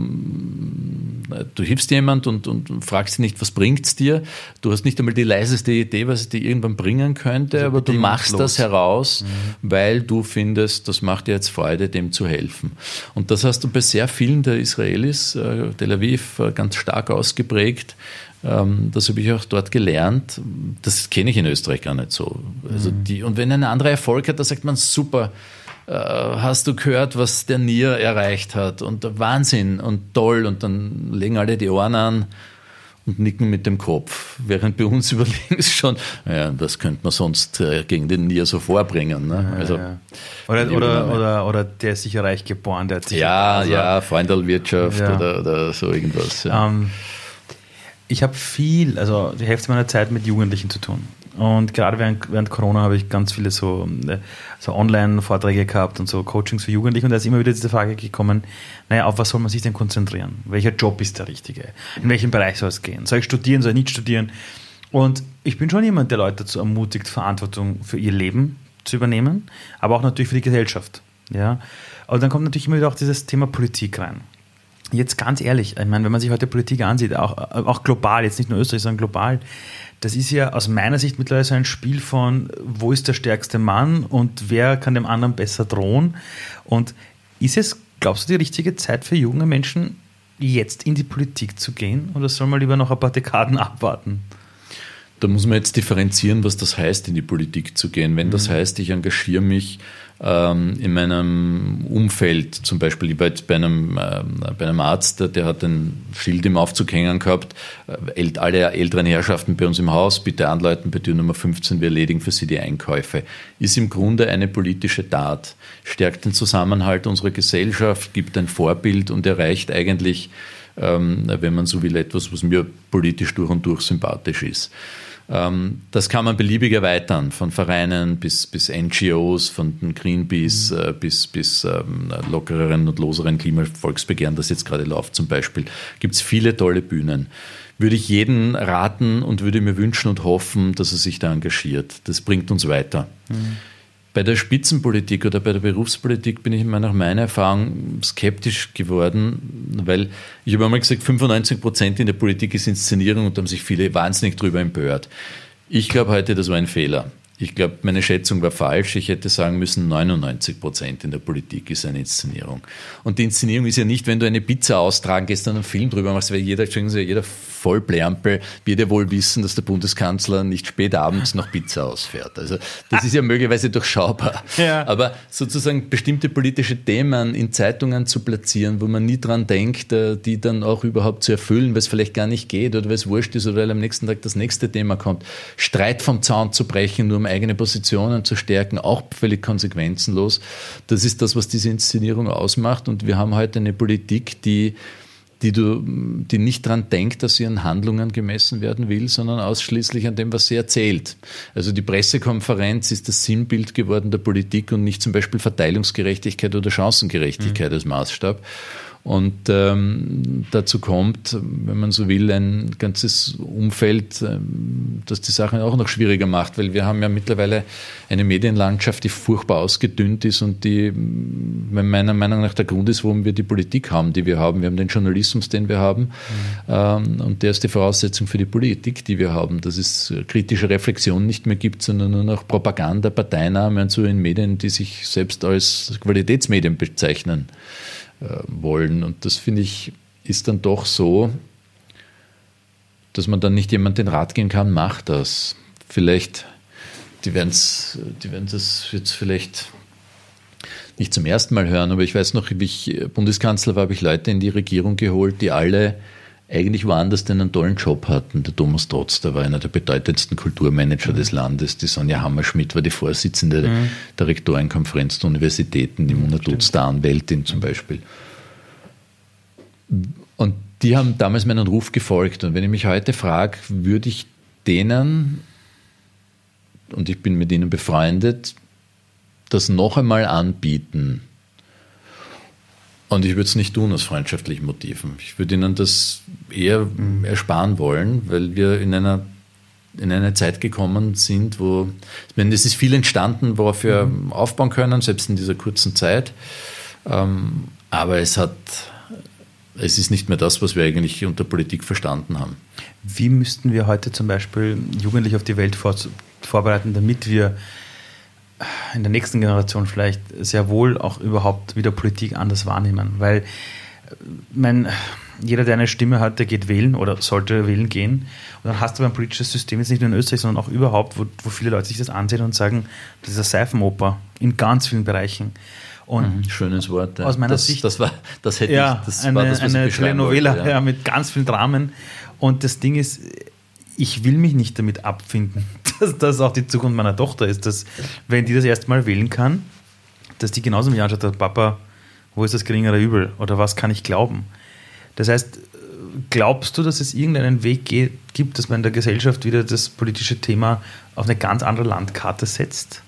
äh, du hilfst jemand und, und fragst ihn nicht, was bringt es dir? Du hast nicht einmal die leiseste Idee, was es dir irgendwann bringen könnte, also aber du machst das heraus, mhm. weil du findest, das macht dir jetzt Freude, dem zu helfen. Und das hast du bei sehr vielen der Israelis, äh, Tel Aviv, ganz stark ausgeprägt. Ähm, das habe ich auch dort gelernt. Das kenne ich in Österreich gar nicht so. Also mhm. die, und wenn ein anderer Erfolg hat, da sagt man super. Äh, hast du gehört, was der Nier erreicht hat? Und Wahnsinn und toll. Und dann legen alle die Ohren an und nicken mit dem Kopf, während bei uns (laughs) über links schon, ja, das könnte man sonst äh, gegen den Nier so vorbringen. Ne?
Also, ja. Oder, oder, oder, oder, der ist sicher reich geboren, der hat sich.
Ja, also, ja, Freundelwirtschaft ja. Oder, oder so irgendwas. Ja. Um, ähm,
ich habe viel, also die Hälfte meiner Zeit mit Jugendlichen zu tun. Und gerade während, während Corona habe ich ganz viele so, äh, so Online-Vorträge gehabt und so Coachings für Jugendliche. Und da ist immer wieder diese Frage gekommen, naja, auf was soll man sich denn konzentrieren? Welcher Job ist der richtige? In welchem Bereich soll es gehen? Soll ich studieren, soll ich nicht studieren? Und ich bin schon jemand, der Leute dazu ermutigt, Verantwortung für ihr Leben zu übernehmen, aber auch natürlich für die Gesellschaft. Ja? Und dann kommt natürlich immer wieder auch dieses Thema Politik rein. Jetzt ganz ehrlich, ich meine, wenn man sich heute Politik ansieht, auch, auch global, jetzt nicht nur Österreich, sondern global, das ist ja aus meiner Sicht mittlerweile so ein Spiel von, wo ist der stärkste Mann und wer kann dem anderen besser drohen. Und ist es, glaubst du, die richtige Zeit für junge Menschen, jetzt in die Politik zu gehen? Oder soll man lieber noch ein paar Dekaden abwarten?
Da muss man jetzt differenzieren, was das heißt, in die Politik zu gehen. Wenn das mhm. heißt, ich engagiere mich in meinem Umfeld, zum Beispiel bei einem, äh, bei einem Arzt, der hat ein Schild im Aufzug hängen gehabt, äh, alle älteren Herrschaften bei uns im Haus, bitte anleiten bei Tür Nummer 15, wir erledigen für Sie die Einkäufe. Ist im Grunde eine politische Tat, stärkt den Zusammenhalt unserer Gesellschaft, gibt ein Vorbild und erreicht eigentlich, ähm, wenn man so will, etwas, was mir politisch durch und durch sympathisch ist. Ähm, das kann man beliebig erweitern, von Vereinen bis, bis NGOs, von Greenpeace mhm. Äh, bis, bis ähm, lockereren und loseren Klimavolksbegehren, das jetzt gerade läuft zum Beispiel. Gibt es viele tolle Bühnen. Würde ich jeden raten und würde mir wünschen und hoffen, dass er sich da engagiert. Das bringt uns weiter. Mhm. Bei der Spitzenpolitik oder bei der Berufspolitik bin ich nach meiner Erfahrung skeptisch geworden, weil ich habe einmal gesagt, 95 Prozent in der Politik ist Inszenierung und da haben sich viele wahnsinnig drüber empört. Ich glaube heute, das war ein Fehler. Ich glaube, meine Schätzung war falsch. Ich hätte sagen müssen, 99 Prozent in der Politik ist eine Inszenierung. Und die Inszenierung ist ja nicht, wenn du eine Pizza austragen gehst und einen Film drüber machst, weil jeder, jeder Vollplärmpel wird ja wohl wissen, dass der Bundeskanzler nicht spät abends noch Pizza ausfährt. Also das ist ja möglicherweise durchschaubar. Ja. Aber sozusagen bestimmte politische Themen in Zeitungen zu platzieren, wo man nie dran denkt, äh, die dann auch überhaupt zu erfüllen, weil es vielleicht gar nicht geht oder weil es wurscht ist oder weil am nächsten Tag das nächste Thema kommt. Streit vom Zaun zu brechen, nur um eigene Positionen zu stärken, auch völlig konsequenzenlos. Das ist das, was diese Inszenierung ausmacht. Und wir haben heute eine Politik, die die, du, die nicht daran denkt, dass sie an Handlungen gemessen werden will, sondern ausschließlich an dem, was sie erzählt. Also die Pressekonferenz ist das Sinnbild geworden der Politik und nicht zum Beispiel Verteilungsgerechtigkeit oder Chancengerechtigkeit mhm. als Maßstab. Und ähm, dazu kommt, wenn man so will, ein ganzes Umfeld, ähm, das die Sache auch noch schwieriger macht, weil wir haben ja mittlerweile eine Medienlandschaft, die furchtbar ausgedünnt ist und die meiner Meinung nach der Grund ist, warum wir die Politik haben, die wir haben. Wir haben den Journalismus, den wir haben, mhm. ähm, und der ist die Voraussetzung für die Politik, die wir haben, dass es kritische Reflexion nicht mehr gibt, sondern nur noch Propaganda, Parteinahme und so in Medien, die sich selbst als Qualitätsmedien bezeichnen. Äh, wollen. Und das finde ich ist dann doch so, dass man dann nicht jemand den Rat gehen kann, mach das. Vielleicht, die werden die werden das jetzt vielleicht nicht zum ersten Mal hören, aber ich weiß noch, wie ich Bundeskanzler war, habe ich Leute in die Regierung geholt, die alle eigentlich woanders einen tollen Job hatten. Der Thomas Trotz, der war einer der bedeutendsten Kulturmanager mhm. des Landes. Die Sonja Hammerschmidt war die Vorsitzende mhm. der Rektorenkonferenz der Universitäten, die Mona Dutz, der Anwältin zum Beispiel. Und die haben damals meinen Ruf gefolgt. Und wenn ich mich heute frage, würde ich denen, und ich bin mit ihnen befreundet, das noch einmal anbieten, und ich würde es nicht tun aus freundschaftlichen Motiven. Ich würde ihnen das eher ersparen wollen, weil wir in einer, in eine Zeit gekommen sind, wo, ich meine, es ist viel entstanden, worauf wir mhm. aufbauen können, selbst in dieser kurzen Zeit. Ähm, aber es hat, es ist nicht mehr das, was wir eigentlich unter Politik verstanden haben.
Wie müssten wir heute zum Beispiel Jugendliche auf die Welt vor, vorbereiten, damit wir in der nächsten Generation vielleicht sehr wohl auch überhaupt wieder Politik anders wahrnehmen. Weil äh, mein, jeder, der eine Stimme hat, der geht wählen oder sollte wählen gehen. Und dann hast du ein politisches System, jetzt nicht nur in Österreich, sondern auch überhaupt, wo, wo viele Leute sich das ansehen und sagen, das ist eine Seifenoper in ganz vielen Bereichen.
Und mhm, schönes Wort.
Ja. Aus meiner
das,
Sicht.
Das war, das hätte
ja,
ich, das
eine,
war das,
was eine ich Telenovela wollte, ja. ja. mit ganz vielen Dramen. Und das Ding ist, ich will mich nicht damit abfinden, dass das auch die Zukunft meiner Tochter ist, dass wenn die das erste Mal wählen kann, dass die genauso mich anschaut, Papa, wo ist das geringere Übel oder was kann ich glauben? Das heißt, glaubst du, dass es irgendeinen Weg gibt, dass man in der Gesellschaft wieder das politische Thema auf eine ganz andere Landkarte setzt?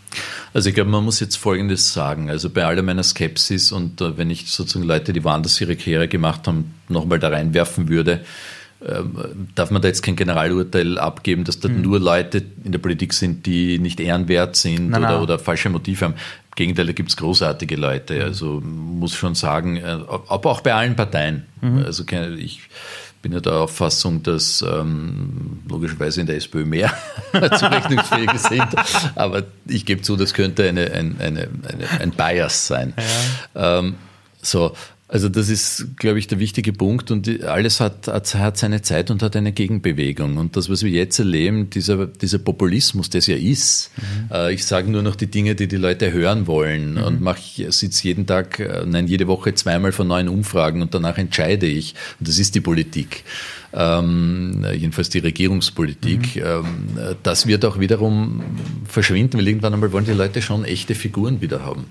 Also ich glaube, man muss jetzt Folgendes sagen. Also bei aller meiner Skepsis und äh, wenn ich sozusagen Leute, die woanders ihre Karriere gemacht haben, nochmal da reinwerfen würde, äh, darf man da jetzt kein Generalurteil abgeben, dass da mhm. nur Leute in der Politik sind, die nicht ehrenwert sind nein, oder, nein. oder falsche Motive haben. Im Gegenteil, da gibt es großartige Leute. Mhm. Also muss schon sagen, äh, aber auch bei allen Parteien. Mhm. Also ich bin ja der Auffassung, dass ähm, logischerweise in der SPÖ mehr (laughs) zurechnungsfähige sind. Aber ich gebe zu, das könnte eine, eine, eine, ein Bias sein. Ja. Ähm, so, also das ist, glaube ich, der wichtige Punkt und alles hat, hat, seine Zeit und hat eine Gegenbewegung. Und das, was wir jetzt erleben, dieser, dieser Populismus, der es ja ist, mhm. äh, ich sage nur noch die Dinge, die die Leute hören wollen mhm. und mach, sitze jeden Tag, äh, nein, jede Woche zweimal von neuen Umfragen und danach entscheide ich. Und das ist die Politik. Ähm, jedenfalls die Regierungspolitik. Mhm. Ähm, das wird auch wiederum verschwinden, weil irgendwann einmal wollen die Leute schon echte Figuren wieder haben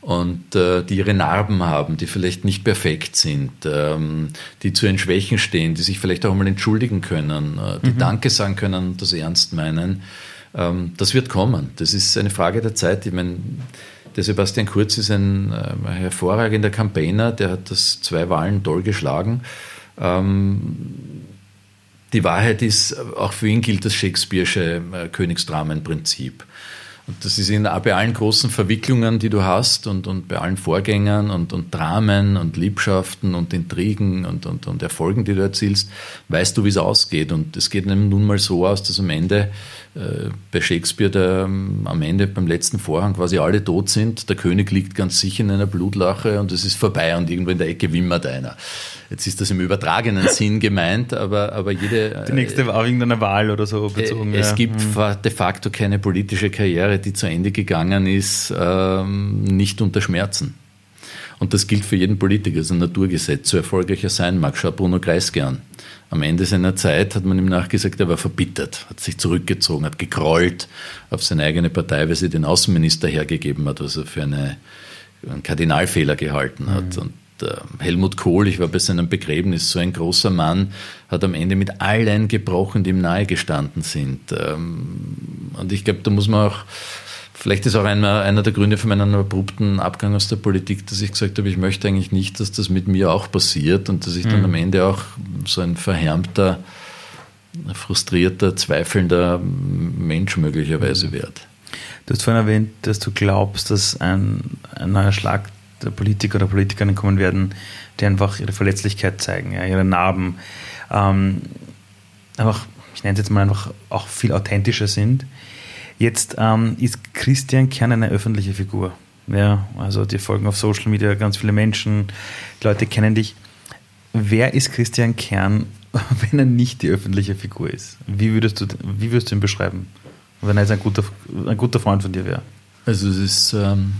und äh, die ihre Narben haben, die vielleicht nicht perfekt sind, ähm, die zu ihren Schwächen stehen, die sich vielleicht auch mal entschuldigen können, äh, die mhm. Danke sagen können und das ernst meinen. Ähm, das wird kommen. Das ist eine Frage der Zeit. Ich meine, der Sebastian Kurz ist ein äh, hervorragender Campaigner, der hat das zwei Wahlen toll geschlagen. Ähm, die Wahrheit ist, auch für ihn gilt das Shakespeare'sche äh, Königsdramenprinzip. Und das ist in, bei allen großen Verwicklungen, die du hast und, und bei allen Vorgängern und, und Dramen und Liebschaften und Intrigen und, und, und Erfolgen, die du erzielst, weißt du, wie es ausgeht. Und es geht nun mal so aus, dass am Ende äh, bei Shakespeare der, ähm, am Ende beim letzten Vorhang quasi alle tot sind. Der König liegt ganz sicher in einer Blutlache und es ist vorbei und irgendwo in der Ecke wimmert einer. Jetzt ist das im übertragenen (laughs) Sinn gemeint, aber, aber jede.
Die nächste war irgendeine Wahl oder so bezogen.
Äh, es ja. gibt mhm. de facto keine politische Karriere, die zu Ende gegangen ist, ähm, nicht unter Schmerzen. Und das gilt für jeden Politiker, das ist ein Naturgesetz, so erfolgreich er sein mag. Schau Bruno Kreisky an. Am Ende seiner Zeit hat man ihm nachgesagt, er war verbittert, hat sich zurückgezogen, hat gekrollt auf seine eigene Partei, weil sie den Außenminister hergegeben hat, was er für eine, einen Kardinalfehler gehalten hat. Mhm. Und Helmut Kohl, ich war bei seinem Begräbnis, so ein großer Mann, hat am Ende mit allen gebrochen, die ihm nahe gestanden sind. Ähm, und ich glaube, da muss man auch Vielleicht ist auch einer, einer der Gründe für meinen abrupten Abgang aus der Politik, dass ich gesagt habe, ich möchte eigentlich nicht, dass das mit mir auch passiert und dass ich dann mhm. am Ende auch so ein verhärmter, frustrierter, zweifelnder Mensch möglicherweise mhm. werde.
Du hast vorhin erwähnt, dass du glaubst, dass ein, ein neuer Schlag Politiker oder Politikerinnen kommen werden, die einfach ihre Verletzlichkeit zeigen, ja, ihre Narben, ähm, einfach, ich nenne es jetzt mal einfach auch viel authentischer sind. Jetzt ähm, ist Christian Kern eine öffentliche Figur. Ja, also die folgen auf Social Media ganz viele Menschen, die Leute kennen dich. Wer ist Christian Kern, (laughs) wenn er nicht die öffentliche Figur ist? Wie würdest du, wie würdest du ihn beschreiben, wenn er jetzt ein guter, ein guter Freund von dir wäre?
Also es ist ähm,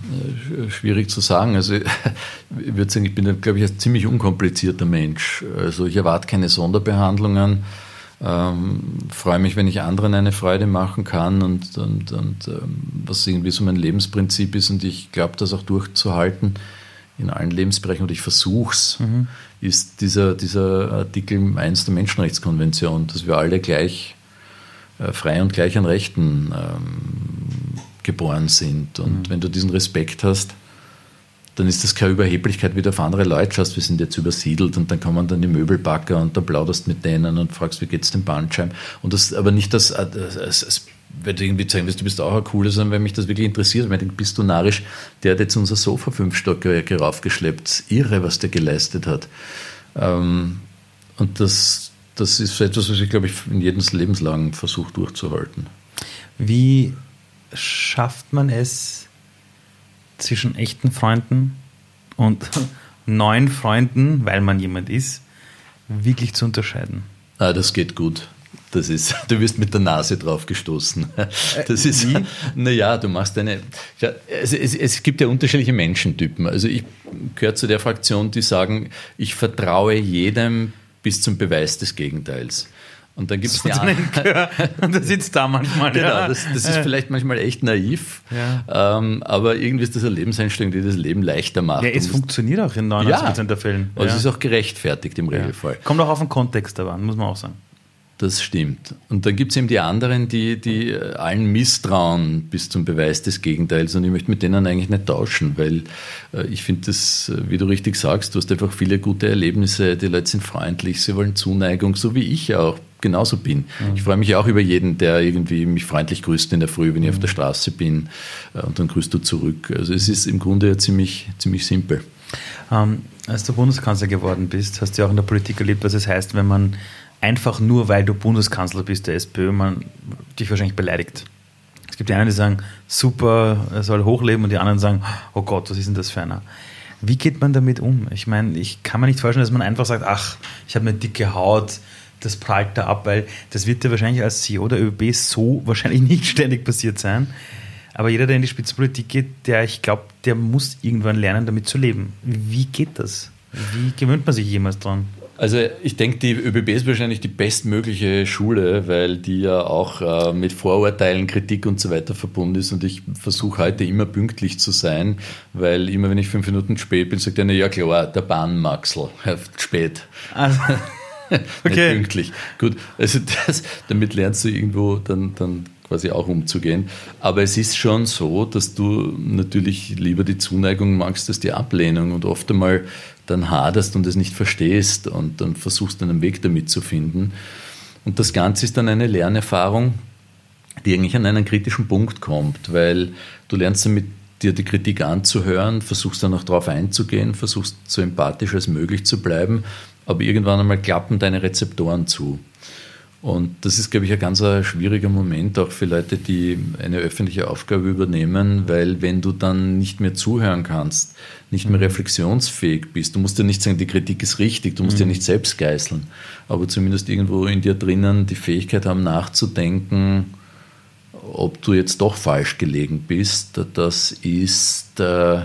schwierig zu sagen. Also ich würde sagen, ich bin, glaube ich, ein ziemlich unkomplizierter Mensch. Also ich erwarte keine Sonderbehandlungen. Ähm, freue mich, wenn ich anderen eine Freude machen kann und, und, und ähm, was irgendwie so mein Lebensprinzip ist und ich glaube, das auch durchzuhalten in allen Lebensbereichen und ich versuche es, mhm. ist dieser, dieser Artikel 1 der Menschenrechtskonvention, dass wir alle gleich äh, frei und gleich an Rechten ähm, geboren sind. Und mhm. wenn du diesen Respekt hast, dann ist das keine Überheblichkeit, wie du auf andere Leute schaust, wir sind jetzt übersiedelt und dann kommen dann die Möbelbacker und dann plauderst mit denen und fragst, wie geht's dem Bandscheiben. Und das, aber nicht das, das, das wenn du irgendwie zeigen willst, du bist auch ein Cooler, sondern wenn mich das wirklich interessiert, wenn ich denke, bist du narrisch, der hat jetzt unser Sofa fünf Stockwerke raufgeschleppt. Irre, was der geleistet hat. Ähm, und das, das ist etwas, was ich, glaube ich, in jedem Lebenslagen versuche durchzuhalten.
Wie schafft man es, zwischen echten Freunden und (laughs) neuen Freunden, weil man jemand ist, wirklich zu unterscheiden?
Ah, das geht gut. Das ist, (laughs) du wirst mit der Nase drauf gestoßen. Das ist, (laughs) naja, du machst eine, es, es, es, gibt ja unterschiedliche Menschentypen. Also ich gehöre zu der Fraktion, die sagen, ich vertraue jedem bis zum Beweis des Gegenteils. Und dann gibt es so
ja. (laughs) Und da sitzt da manchmal.
Genau, ja. das, das, ist vielleicht manchmal echt naiv, ja. ähm, aber irgendwie ist das eine Lebenseinstellung, die das Leben leichter macht.
Ja, es funktioniert auch in 99% ja. der Fällen.
Also es ist auch gerechtfertigt im Regelfall.
Kommt auch auf den Kontext an, muss man auch sagen.
Das stimmt. Und dann gibt es eben die anderen, die, die allen misstrauen bis zum Beweis des Gegenteils. Und ich möchte mit denen eigentlich nicht tauschen, weil äh, ich finde das, äh, wie du richtig sagst, du hast einfach viele gute Erlebnisse. Die Leute sind freundlich, sie wollen Zuneigung, so wie ich auch genauso bin. Mhm. Ich freue mich auch über jeden, der irgendwie mich freundlich grüßt in der Früh, wenn ich mhm. auf der Straße bin. Äh, und dann grüßt du zurück. Also es ist im Grunde ja ziemlich, ziemlich simpel.
Ähm, als du Bundeskanzler geworden bist, hast du ja auch in der Politik erlebt, was es heißt, wenn man einfach nur, weil du Bundeskanzler bist der SPÖ, man dich wahrscheinlich beleidigt. Es gibt die einen, die sagen, super, er soll hochleben und die anderen sagen, oh Gott, was ist denn das für einer? Wie geht man damit um? Ich meine, ich kann mir nicht vorstellen, dass man einfach sagt, ach, ich habe eine dicke Haut, das prallt da ab, weil das wird ja wahrscheinlich als CEO der ÖBB so (laughs) wahrscheinlich nicht ständig passiert sein. Aber jeder, der in die Spitzenpolitik geht, der, ich glaube, der muss irgendwann lernen, damit zu leben. Wie geht das? Wie gewöhnt man sich jemals dran?
Also ich denke, die ÖBB ist wahrscheinlich die bestmögliche Schule, weil die ja auch äh, mit Vorurteilen, Kritik und so weiter verbunden ist. Und ich versuche heute immer pünktlich zu sein, weil immer wenn ich fünf Minuten spät bin, sagt einer, ja klar, der Bahnmaxel, (laughs) spät. Also, (laughs) okay. pünktlich. Gut, also das, damit lernst du irgendwo dann, dann quasi auch umzugehen. Aber es ist schon so, dass du natürlich lieber die Zuneigung magst als die Ablehnung und oft einmal dann haderst und es nicht verstehst und dann versuchst einen Weg damit zu finden. Und das Ganze ist dann eine Lernerfahrung, die eigentlich an einen kritischen Punkt kommt, weil du lernst damit dir die Kritik anzuhören, versuchst dann auch darauf einzugehen, versuchst so empathisch als möglich zu bleiben, aber irgendwann einmal klappen deine Rezeptoren zu. Und das ist, glaube ich, ein ganz schwieriger Moment auch für Leute, die eine öffentliche Aufgabe übernehmen, weil wenn du dann nicht mehr zuhören kannst, nicht mehr mhm. reflexionsfähig bist, du musst ja nicht sagen, die Kritik ist richtig, du musst mhm. ja nicht selbst geißeln, aber zumindest irgendwo in dir drinnen die Fähigkeit haben, nachzudenken, ob du jetzt doch falsch gelegen bist, das ist... Äh,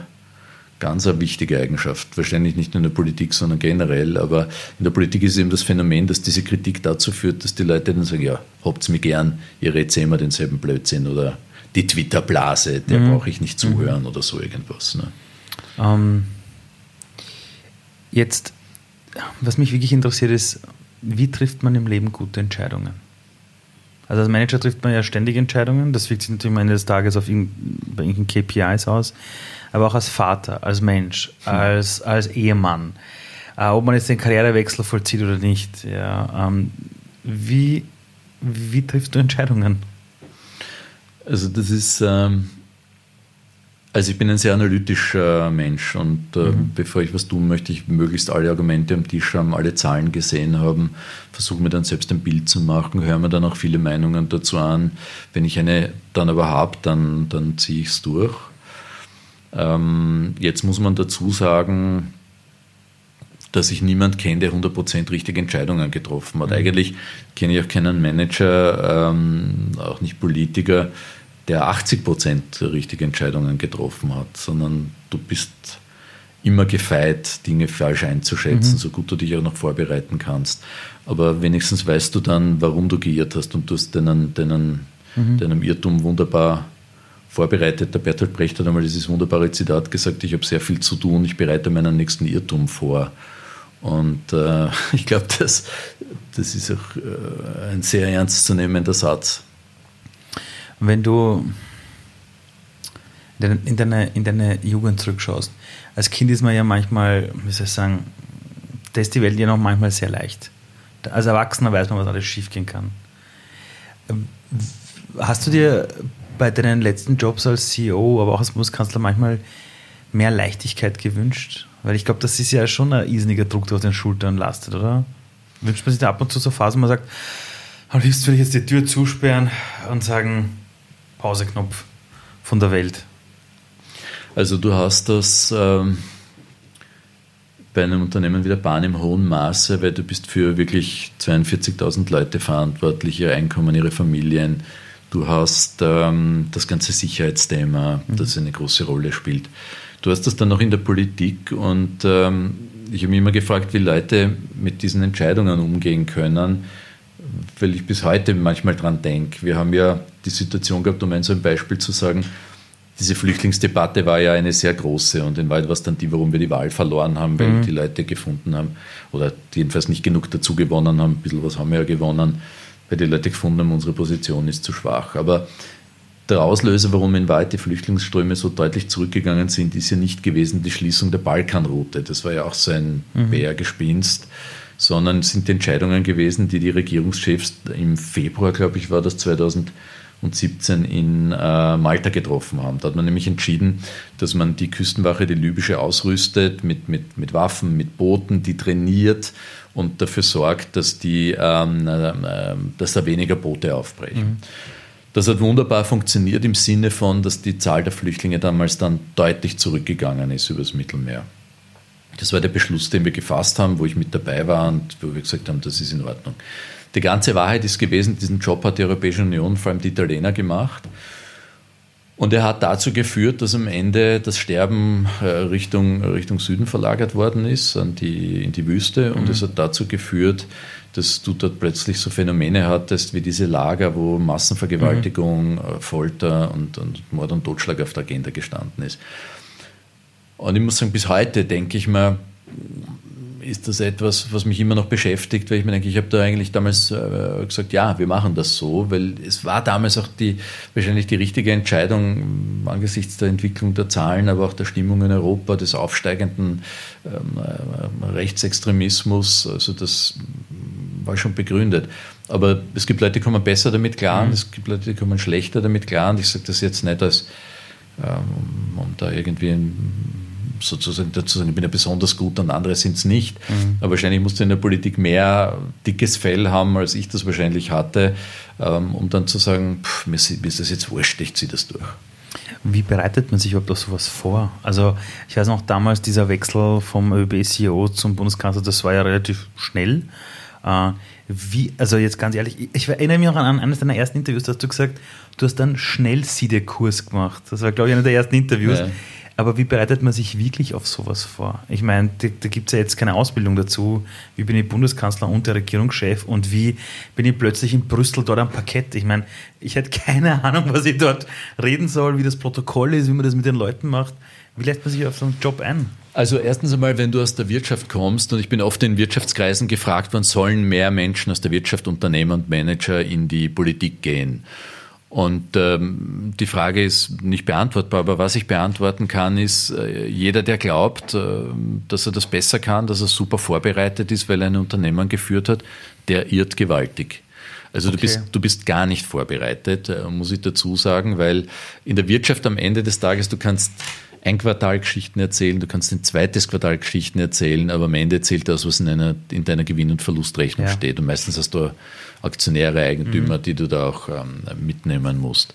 ganz eine wichtige Eigenschaft. Wahrscheinlich nicht nur in der Politik, sondern generell. Aber in der Politik ist eben das Phänomen, dass diese Kritik dazu führt, dass die Leute dann sagen, ja, habt's mir gern, ihr redet immer denselben Blödsinn oder die Twitter-Blase, der mhm. brauche ich nicht zuhören mhm. oder so irgendwas. Ne?
Ähm, jetzt, was mich wirklich interessiert ist, wie trifft man im Leben gute Entscheidungen? Also als Manager trifft man ja ständig Entscheidungen, das wirkt sich natürlich am Ende des Tages auf irgendwelchen KPIs aus aber auch als Vater, als Mensch, hm. als, als Ehemann, äh, ob man jetzt den Karrierewechsel vollzieht oder nicht. Ja, ähm, wie, wie triffst du Entscheidungen?
Also das ist, ähm, also ich bin ein sehr analytischer Mensch und äh, mhm. bevor ich was tun möchte, ich möglichst alle Argumente am Tisch haben, alle Zahlen gesehen haben, versuche mir dann selbst ein Bild zu machen, höre mir dann auch viele Meinungen dazu an. Wenn ich eine dann aber habe, dann, dann ziehe ich es durch. Ähm, jetzt muss man dazu sagen, dass ich niemand kenne, der 100% richtige Entscheidungen getroffen hat. Mhm. Eigentlich kenne ich auch keinen Manager, ähm, auch nicht Politiker, der 80% richtige Entscheidungen getroffen hat, sondern du bist immer gefeit, Dinge falsch einzuschätzen, mhm. so gut du dich auch noch vorbereiten kannst. Aber wenigstens weißt du dann, warum du geirrt hast und du hast deinen, deinen, mhm. deinem Irrtum wunderbar vorbereitet. Der Bertolt Brecht hat einmal dieses wunderbare Zitat gesagt, ich habe sehr viel zu tun, ich bereite meinen nächsten Irrtum vor. Und äh, (laughs) ich glaube, das, das ist auch äh, ein sehr ernstzunehmender Satz.
Wenn du in deine, in deine Jugend zurückschaust, als Kind ist man ja manchmal, wie soll ich sagen, da ist die Welt ja noch manchmal sehr leicht. Als Erwachsener weiß man, was alles schiefgehen kann. Hast du dir bei deinen letzten Jobs als CEO, aber auch als Bundeskanzler manchmal mehr Leichtigkeit gewünscht? Weil ich glaube, das ist ja schon ein irrsinniger Druck, der auf den Schultern lastet, oder? Wünscht man sich da ab und zu so Phasen, wo man sagt, am liebsten will ich jetzt die Tür zusperren und sagen, Pauseknopf von der Welt.
Also du hast das, ähm, bei einem Unternehmen wie der Bahn im hohen Maße, weil du bist für wirklich 42.000 Leute verantwortlich, ihr Einkommen, ihre Familien. Du hast ähm, das ganze Sicherheitsthema, mhm. das eine große Rolle spielt. Du hast das dann noch in der Politik und ähm, ich habe mich immer gefragt, wie Leute mit diesen Entscheidungen umgehen können, weil ich bis heute manchmal dran denke. Wir haben ja die Situation gehabt, um ein so ein Beispiel zu sagen, diese Flüchtlingsdebatte war ja eine sehr große und in Wahrheit war es dann die, warum wir die Wahl verloren haben, weil mhm. die Leute gefunden haben oder jedenfalls nicht genug dazu gewonnen haben. Ein bisschen was haben wir ja gewonnen, weil die Leute gefunden haben, unsere Position ist zu schwach. Aber der Auslöser, warum in Wahrheit die Flüchtlingsströme so deutlich zurückgegangen sind, ist ja nicht gewesen die Schließung der Balkanroute. Das war ja auch so ein mhm. Bärgespinst sondern sind Entscheidungen gewesen, die die Regierungschefs im Februar, glaube ich, war das 2000 2017 in äh, Malta getroffen haben. Da hat man nämlich entschieden, dass man die Küstenwache, die libysche, ausrüstet mit, mit, mit Waffen, mit Booten, die trainiert und dafür sorgt, dass, die, ähm, äh, dass da weniger Boote aufbrechen. Mhm. Das hat wunderbar funktioniert im Sinne von, dass die Zahl der Flüchtlinge damals dann deutlich zurückgegangen ist übers Mittelmeer. Das war der Beschluss, den wir gefasst haben, wo ich mit dabei war und wo wir gesagt haben, das ist in Ordnung. Die ganze Wahrheit ist gewesen, diesen Job hat die Europäische Union, vor allem die Italiener, gemacht. Und er hat dazu geführt, dass am Ende das Sterben äh, Richtung, Richtung Süden verlagert worden ist, an die, in die Wüste. Und mhm. es hat dazu geführt, dass du dort plötzlich so Phänomene hattest wie diese Lager, wo Massenvergewaltigung, mhm. Äh, Folter und, und Mord und Totschlag auf der Agenda gestanden ist. Und ich muss sagen, bis heute denke ich mir, ist das etwas, was mich immer noch beschäftigt, weil ich mir denke, ich habe da eigentlich damals äh, gesagt, ja, wir machen das so, weil es war damals auch die, wahrscheinlich die richtige Entscheidung angesichts der Entwicklung der Zahlen, aber auch der Stimmung in Europa, des aufsteigenden ähm, äh, Rechtsextremismus, also das war schon begründet. Aber es gibt Leute, die kommen besser damit klar, mhm. es gibt Leute, die kommen schlechter damit klar und ich sage das jetzt nicht als, ähm, um da irgendwie sozusagen dazu sagen, ich bin ja besonders gut und andere sind es nicht. Mhm. Aber wahrscheinlich musst du in der Politik mehr dickes Fell haben, als ich das wahrscheinlich hatte, ähm, um dann zu sagen, pff, mir, ist das jetzt wurscht, ich ziehe das durch.
Wie bereitet man sich überhaupt auf sowas vor? Also ich weiß noch damals dieser Wechsel vom ÖB-CEO zum Bundeskanzler, das war ja relativ schnell. Äh, wie, also jetzt ganz ehrlich, ich erinnere mich noch an eines deiner ersten Interviews, da hast du gesagt, du hast dann Schnellsiedekurs gemacht. Das war, glaube ich, einer der ersten Interviews. Ja. Aber wie bereitet man sich wirklich auf sowas vor? Ich meine, da, da gibt es ja jetzt keine Ausbildung dazu. Wie bin ich Bundeskanzler und der Regierungschef und wie bin ich plötzlich in Brüssel dort am Parkett? Ich meine, ich hätte keine (laughs) Ahnung, was ich dort reden soll, wie das Protokoll ist, wie man das mit den Leuten macht. Wie lässt man sich auf so einen Job ein?
Also erstens einmal, wenn du aus der Wirtschaft kommst, und ich bin oft in Wirtschaftskreisen gefragt, wann sollen mehr Menschen aus der Wirtschaft, Unternehmer und Manager in die Politik gehen? Und ähm, die Frage ist nicht beantwortbar, aber was ich beantworten kann, ist, äh, jeder, der glaubt, äh, dass er das besser kann, dass er super vorbereitet ist, weil er ein Unternehmen geführt hat, der irrt gewaltig. Also okay. du, bist, du bist gar nicht vorbereitet, äh, muss ich dazu sagen, weil in der Wirtschaft am Ende des Tages, du kannst ein Quartal Geschichten erzählen, du kannst ein zweites Quartal Geschichten erzählen, aber am Ende zählt das, was in, einer, in deiner Gewinn- und Verlustrechnung ja. steht. Und meistens hast du Aktionäre, Eigentümer, mhm. die du da auch ähm, mitnehmen musst.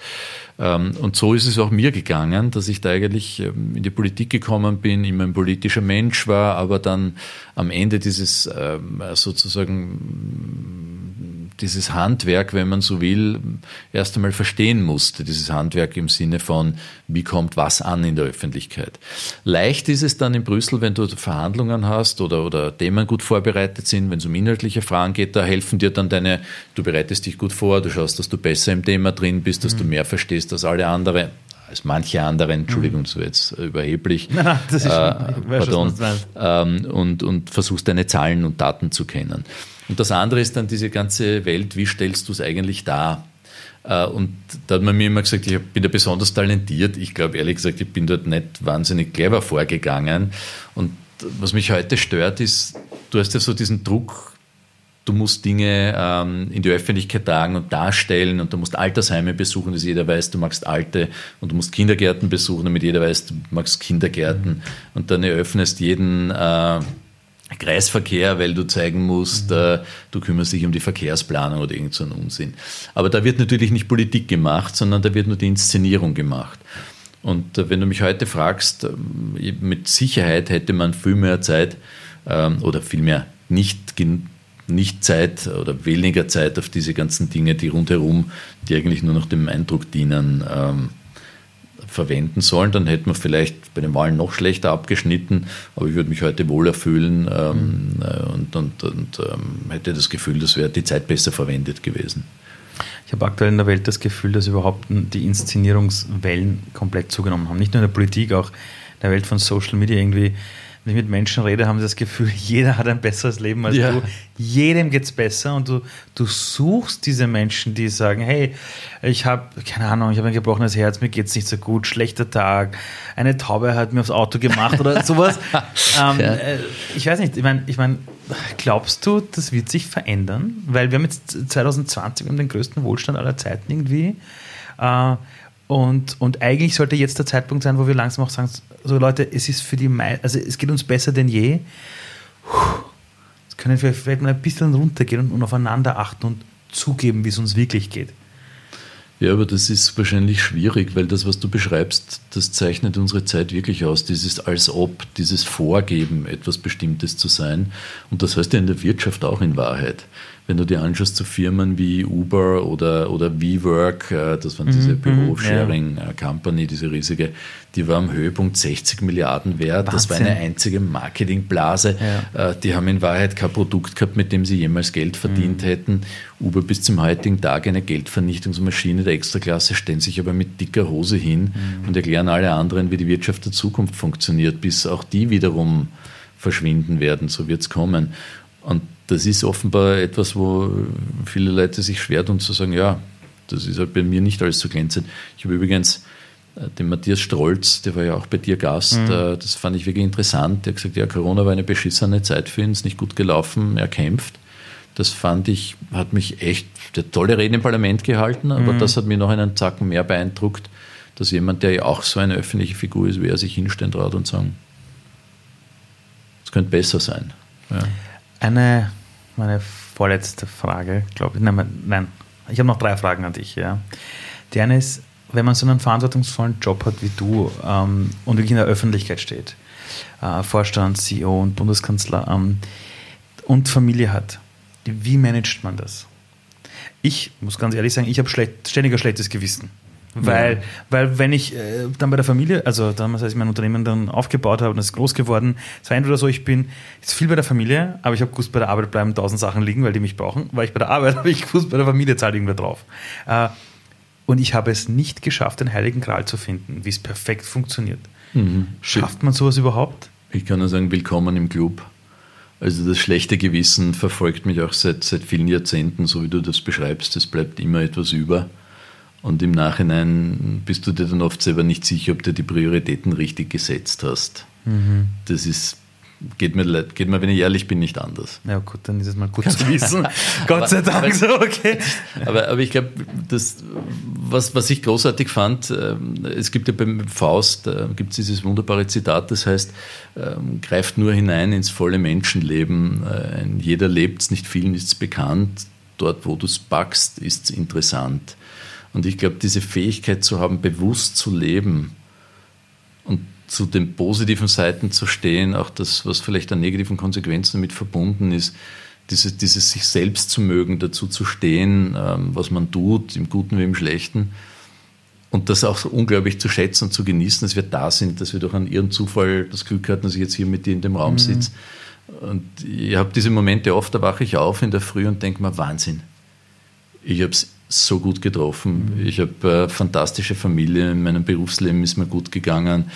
Ähm, und so ist es auch mir gegangen, dass ich da eigentlich ähm, in die Politik gekommen bin, immer ein politischer Mensch war, aber dann am Ende dieses ähm, sozusagen dieses Handwerk, wenn man so will, erst einmal verstehen musste. Dieses Handwerk im Sinne von, wie kommt was an in der Öffentlichkeit. Leicht ist es dann in Brüssel, wenn du Verhandlungen hast oder, oder Themen gut vorbereitet sind, wenn es um inhaltliche Fragen geht, da helfen dir dann deine, du bereitest dich gut vor, du schaust, dass du besser im Thema drin bist, dass mhm. du mehr verstehst als alle anderen als manche anderen, Entschuldigung, so jetzt überheblich, (laughs)
Nein, das ist
äh, pardon, ähm, und, und versuchst deine Zahlen und Daten zu kennen. Und das andere ist dann diese ganze Welt, wie stellst du es eigentlich dar? Äh, und da hat man mir immer gesagt, ich bin da besonders talentiert. Ich glaube ehrlich gesagt, ich bin dort nicht wahnsinnig clever vorgegangen. Und was mich heute stört, ist, du hast ja so diesen Druck, du musst Dinge ähm, in die Öffentlichkeit tragen und darstellen und du musst Altersheime besuchen, dass jeder weiß, du magst Alte und du musst Kindergärten besuchen, damit jeder weiß, du magst Kindergärten und dann eröffnest jeden äh, Kreisverkehr, weil du zeigen musst, mhm. äh, du kümmerst dich um die Verkehrsplanung oder irgend so einen Unsinn. Aber da wird natürlich nicht Politik gemacht, sondern da wird nur die Inszenierung gemacht. Und äh, wenn du mich heute fragst, äh, mit Sicherheit hätte man viel mehr Zeit ähm, oder vielmehr nicht, nicht Zeit oder weniger Zeit auf diese ganzen Dinge, die rundherum, die eigentlich nur noch dem Eindruck dienen, ähm, verwenden sollen, dann hätte man vielleicht bei den Wahlen noch schlechter abgeschnitten, aber ich würde mich heute wohler fühlen ähm, mhm. Und, und, und ähm, hätte das Gefühl, das wäre die Zeit besser verwendet gewesen.
Ich habe aktuell in der Welt das Gefühl, dass überhaupt die Inszenierungswellen komplett zugenommen haben. Nicht nur in der Politik, auch in der Welt von Social Media irgendwie wenn ich mit Menschen rede, haben sie das Gefühl, (laughs) jeder hat ein besseres Leben als ja. du. Jedem geht es besser und du, du suchst diese Menschen, die sagen, hey, ich habe, keine Ahnung, ich habe ein gebrochenes Herz, mir geht es nicht so gut, schlechter Tag, eine Taube hat mir aufs Auto gemacht oder (laughs) sowas. ähm, ja. äh, ich weiß nicht, ich meine, ich mein, glaubst du, das wird sich verändern? Weil wir haben jetzt 2020 wir haben den größten Wohlstand aller Zeiten irgendwie. Äh, und, und eigentlich sollte jetzt der Zeitpunkt sein, wo wir langsam auch sagen, so Leute, es ist für die Me also es geht uns besser denn je. Jetzt können wir vielleicht mal ein bisschen runtergehen und aufeinander achten und zugeben, wie es uns wirklich geht.
Ja, aber das ist wahrscheinlich schwierig, weil das, was du beschreibst, das zeichnet unsere Zeit wirklich aus. Dieses als ob, dieses Vorgeben, etwas Bestimmtes zu sein. Und das heißt ja in der Wirtschaft auch in Wahrheit wenn du dir anschaust, so Firmen wie Uber oder, oder WeWork, äh, das waren diese mhm, Büro-Sharing-Company, ja. diese riesige, die war am Höhepunkt 60 Milliarden wert. Wahnsinn. Das war eine einzige Marketingblase. Ja. Äh, die haben in Wahrheit kein Produkt gehabt, mit dem sie jemals Geld verdient mhm. hätten. Uber bis zum heutigen Tag eine Geldvernichtungsmaschine der Extraklasse, stellen sich aber mit dicker Hose hin mhm. und erklären alle anderen, wie die Wirtschaft der Zukunft funktioniert, bis auch die wiederum verschwinden werden. So wird es kommen. Und das ist offenbar etwas, wo viele Leute sich schwer tun zu sagen, ja, das ist halt bei mir nicht alles so glänzend. Ich habe übrigens äh, den Matthias Strolz, der war ja auch bei dir Gast, mhm. Äh, das fand ich wirklich interessant. Der hat gesagt, ja, Corona war eine beschissene Zeit für ihn, ist nicht gut gelaufen, er kämpft. Das fand ich, hat mich echt, der tolle Rede im Parlament gehalten, aber mhm. das hat mir noch einen Zacken mehr beeindruckt, dass jemand, der ja auch so eine öffentliche Figur ist, wie er sich hinstellen traut und sagen, es könnte besser sein. Ja.
Eine meine vorletzte Frage, glaube ich. Nein, nein, ich habe noch drei Fragen an dich. Ja. Die eine ist, wenn man so einen verantwortungsvollen Job hat wie du ähm, und wirklich in der Öffentlichkeit steht, äh, Vorstand, CEO und Bundeskanzler ähm, und Familie hat, wie managt man das? Ich muss ganz ehrlich sagen, ich habe schlecht, ständiger schlechtes Gewissen. Weil, ja. weil wenn ich äh, dann bei der Familie, also damals, als ich mein Unternehmen dann aufgebaut habe und es ist groß geworden, es war entweder so, ich bin jetzt viel bei der Familie, aber ich habe gewusst, bei der Arbeit bleiben tausend Sachen liegen, weil die mich brauchen. Weil ich bei der Arbeit (laughs) habe ich gewusst, bei der Familie zahlt irgendwer drauf. Äh, und ich habe es nicht geschafft, den Heiligen Gral zu finden, wie es perfekt funktioniert. Mhm. Schafft man sowas überhaupt?
Ich kann nur sagen, willkommen im Club. Also das schlechte Gewissen verfolgt mich auch seit, seit vielen Jahrzehnten, so wie du das beschreibst. Es bleibt immer etwas über. Und im Nachhinein bist du dir dann oft selber nicht sicher, ob du die Prioritäten richtig gesetzt hast. Mhm. Das ist, geht mir, geht mir, wenn ich ehrlich bin, nicht anders.
Ja gut, dann ist es mal gut (laughs) zu wissen. Gott sei Dank so, okay.
Aber, aber ich glaube, was, was ich großartig fand, ähm, es gibt ja beim Faust, gibt es dieses wunderbare Zitat, das heißt, ähm, greift nur hinein ins volle Menschenleben. Äh, jeder lebt es, nicht vielen ist es bekannt. Dort, wo du es packst, ist es interessant. Und ich glaube, diese Fähigkeit zu haben, bewusst zu leben und zu den positiven Seiten zu stehen, auch das, was vielleicht an negativen Konsequenzen damit verbunden ist, dieses, dieses sich selbst zu mögen, dazu zu stehen, ähm, was man tut, im Guten wie im Schlechten. Und das auch so unglaublich zu schätzen und zu genießen, dass wir da sind, dass wir durch einen irren Zufall das Glück hatten, dass ich jetzt hier mit dir in dem Raum mhm. sitze. Und ich habe diese Momente oft, da wache ich auf in der Früh und denke mir, Wahnsinn. Ich habe es so gut getroffen. Mhm. Ich habe eine fantastische Familie, in meinem Berufsleben ist mir gut gegangen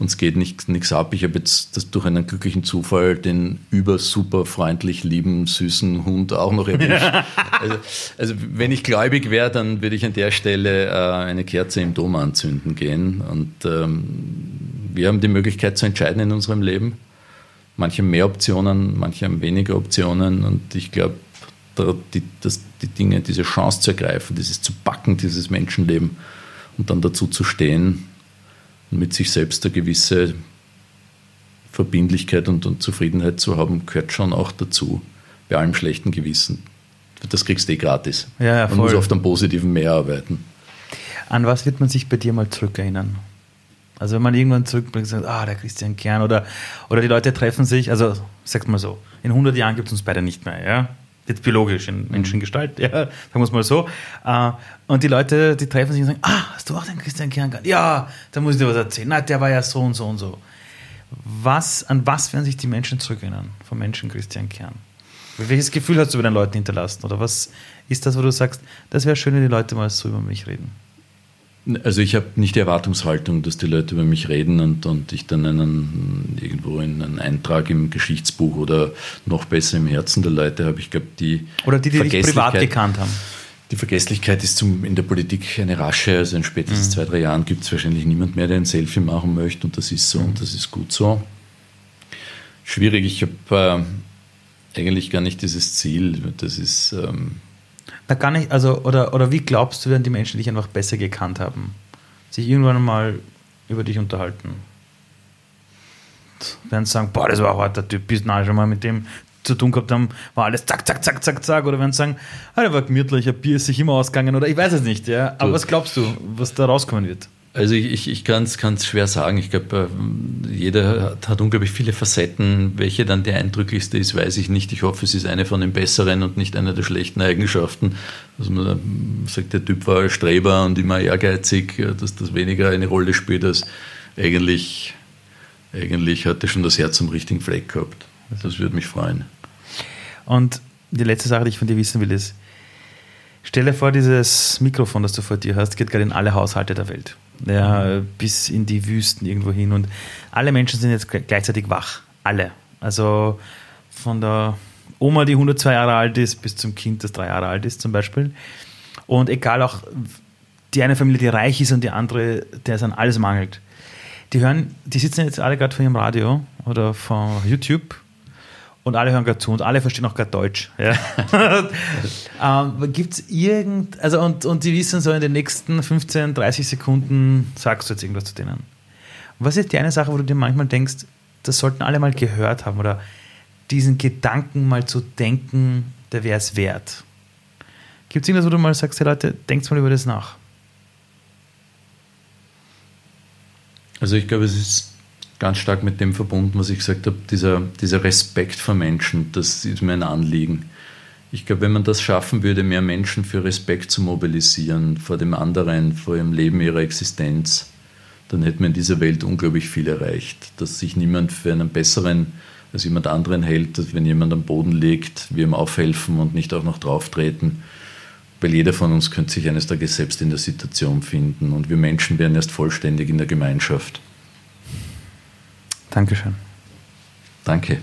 und es geht nichts ab. Ich habe jetzt das durch einen glücklichen Zufall den über super freundlich lieben, süßen Hund auch noch erwischt. (laughs) also, also, wenn ich gläubig wäre, dann würde ich an der Stelle äh, eine Kerze im Dom anzünden gehen. Und ähm, wir haben die Möglichkeit zu entscheiden in unserem Leben. Manche haben mehr Optionen, manche haben weniger Optionen und ich glaube, die, das, die Dinge, diese Chance zu ergreifen, dieses zu backen, dieses Menschenleben und dann dazu zu stehen und mit sich selbst eine gewisse Verbindlichkeit und, und Zufriedenheit zu haben, gehört schon auch dazu, bei allem schlechten Gewissen. Das kriegst du eh gratis.
Ja, ja,
man muss oft am Positiven mehr arbeiten.
An was wird man sich bei dir mal zurückerinnern? Also wenn man irgendwann zurückblickt und sagt, ah, der Christian Kern oder, oder die Leute treffen sich, also sag's mal so, in 100 Jahren gibt es uns beide nicht mehr, ja. Jetzt biologisch, in. Menschengestalt, ja, sagen wir es mal so. Äh, und die Leute, die treffen sich und sagen, ah, hast du auch den Christian Kern gehabt? Ja, da muss ich dir was erzählen. Na, der war ja so und so und so. Was, an was werden sich die Menschen zurückerinnern vom Menschen Christian Kern? Welches Gefühl hast du bei den Leuten hinterlassen? Oder was ist das, wo du sagst, das wäre schön, wenn die Leute mal so über mich reden?
Also ich habe nicht die Erwartungshaltung, dass die Leute über mich reden und, und ich dann einen, irgendwo in einen Eintrag im Geschichtsbuch oder noch besser im Herzen der Leute habe. Ich glaube, die
Oder die, die dich privat gekannt haben.
Die Vergesslichkeit ist zum, in der Politik eine rasche. Also in spätestens mhm. zwei, drei Jahren gibt es wahrscheinlich niemand mehr, der ein Selfie machen möchte und das ist so mhm. und das ist gut so. Schwierig, ich habe äh, eigentlich gar nicht dieses Ziel. Das ist... Ähm,
da gar nicht, also, oder, oder wie glaubst du, werden die Menschen dich einfach besser gekannt haben? Sich irgendwann mal über dich unterhalten? Werden sie sagen, boah, das war ein harter Typ, bis nah schon mal mit dem zu tun gehabt haben, war alles zack, zack, zack, zack, zack. Oder werden sie sagen, ah, der war gemütlich, ein Bier ist sich immer ausgegangen. Oder ich weiß es nicht, ja. Aber du. was glaubst du, was da rauskommen wird?
Also ich, ich, ich kann es schwer sagen. Ich glaube, äh, jeder hat, hat, unglaublich viele Facetten. Welche dann die eindrücklichste ist, weiß ich nicht. Ich hoffe, es ist eine von den besseren und nicht eine der schlechten Eigenschaften. Also man sagt, der Typ war Streber und immer ehrgeizig, dass das weniger eine Rolle spielt, als eigentlich, eigentlich hat er schon das Herz am richtigen Fleck gehabt. Das würde mich freuen.
Und die letzte Sache, die ich von dir wissen will, ist, stell dir vor, dieses Mikrofon, das du vor dir hast, geht gerade in alle Haushalte der Welt ja, bis in die Wüsten irgendwo hin. Und alle Menschen sind jetzt gleichzeitig wach. Alle. Also von der Oma, die 102 Jahre alt ist, bis zum Kind, das drei Jahre alt ist zum Beispiel. Und egal auch die eine Familie, die reich ist und die andere, der es an alles mangelt. Die hören, die sitzen jetzt alle gerade vor ihrem Radio oder vor YouTube und alle hören gerade zu und alle verstehen auch gerade Deutsch. Ja. (laughs) ähm, Gibt es irgend, also und, und die wissen so in den nächsten 15, 30 Sekunden sagst du jetzt irgendwas zu denen. was ist die eine Sache, wo du dir manchmal denkst, das sollten alle mal gehört haben oder diesen Gedanken mal zu denken, der wäre es wert? Gibt es irgendwas, wo du mal sagst, hey Leute, denkt mal über das nach?
Also ich glaube, es ist ganz stark mit dem verbunden, was ich gesagt habe, dieser, dieser Respekt vor Menschen, das ist mir ein Anliegen. Ich glaube, wenn man das schaffen würde, mehr Menschen für Respekt zu mobilisieren vor dem anderen, vor ihrem Leben, ihrer Existenz, dann hätte man in dieser Welt unglaublich viel erreicht. Dass sich niemand für einen besseren als jemand anderen hält, dass wenn jemand am Boden liegt, wir ihm aufhelfen und nicht auch noch drauftreten. Weil jeder von uns könnte sich eines Tages selbst in der Situation finden und wir Menschen wären erst vollständig in der Gemeinschaft.
Dankeschön.
Danke.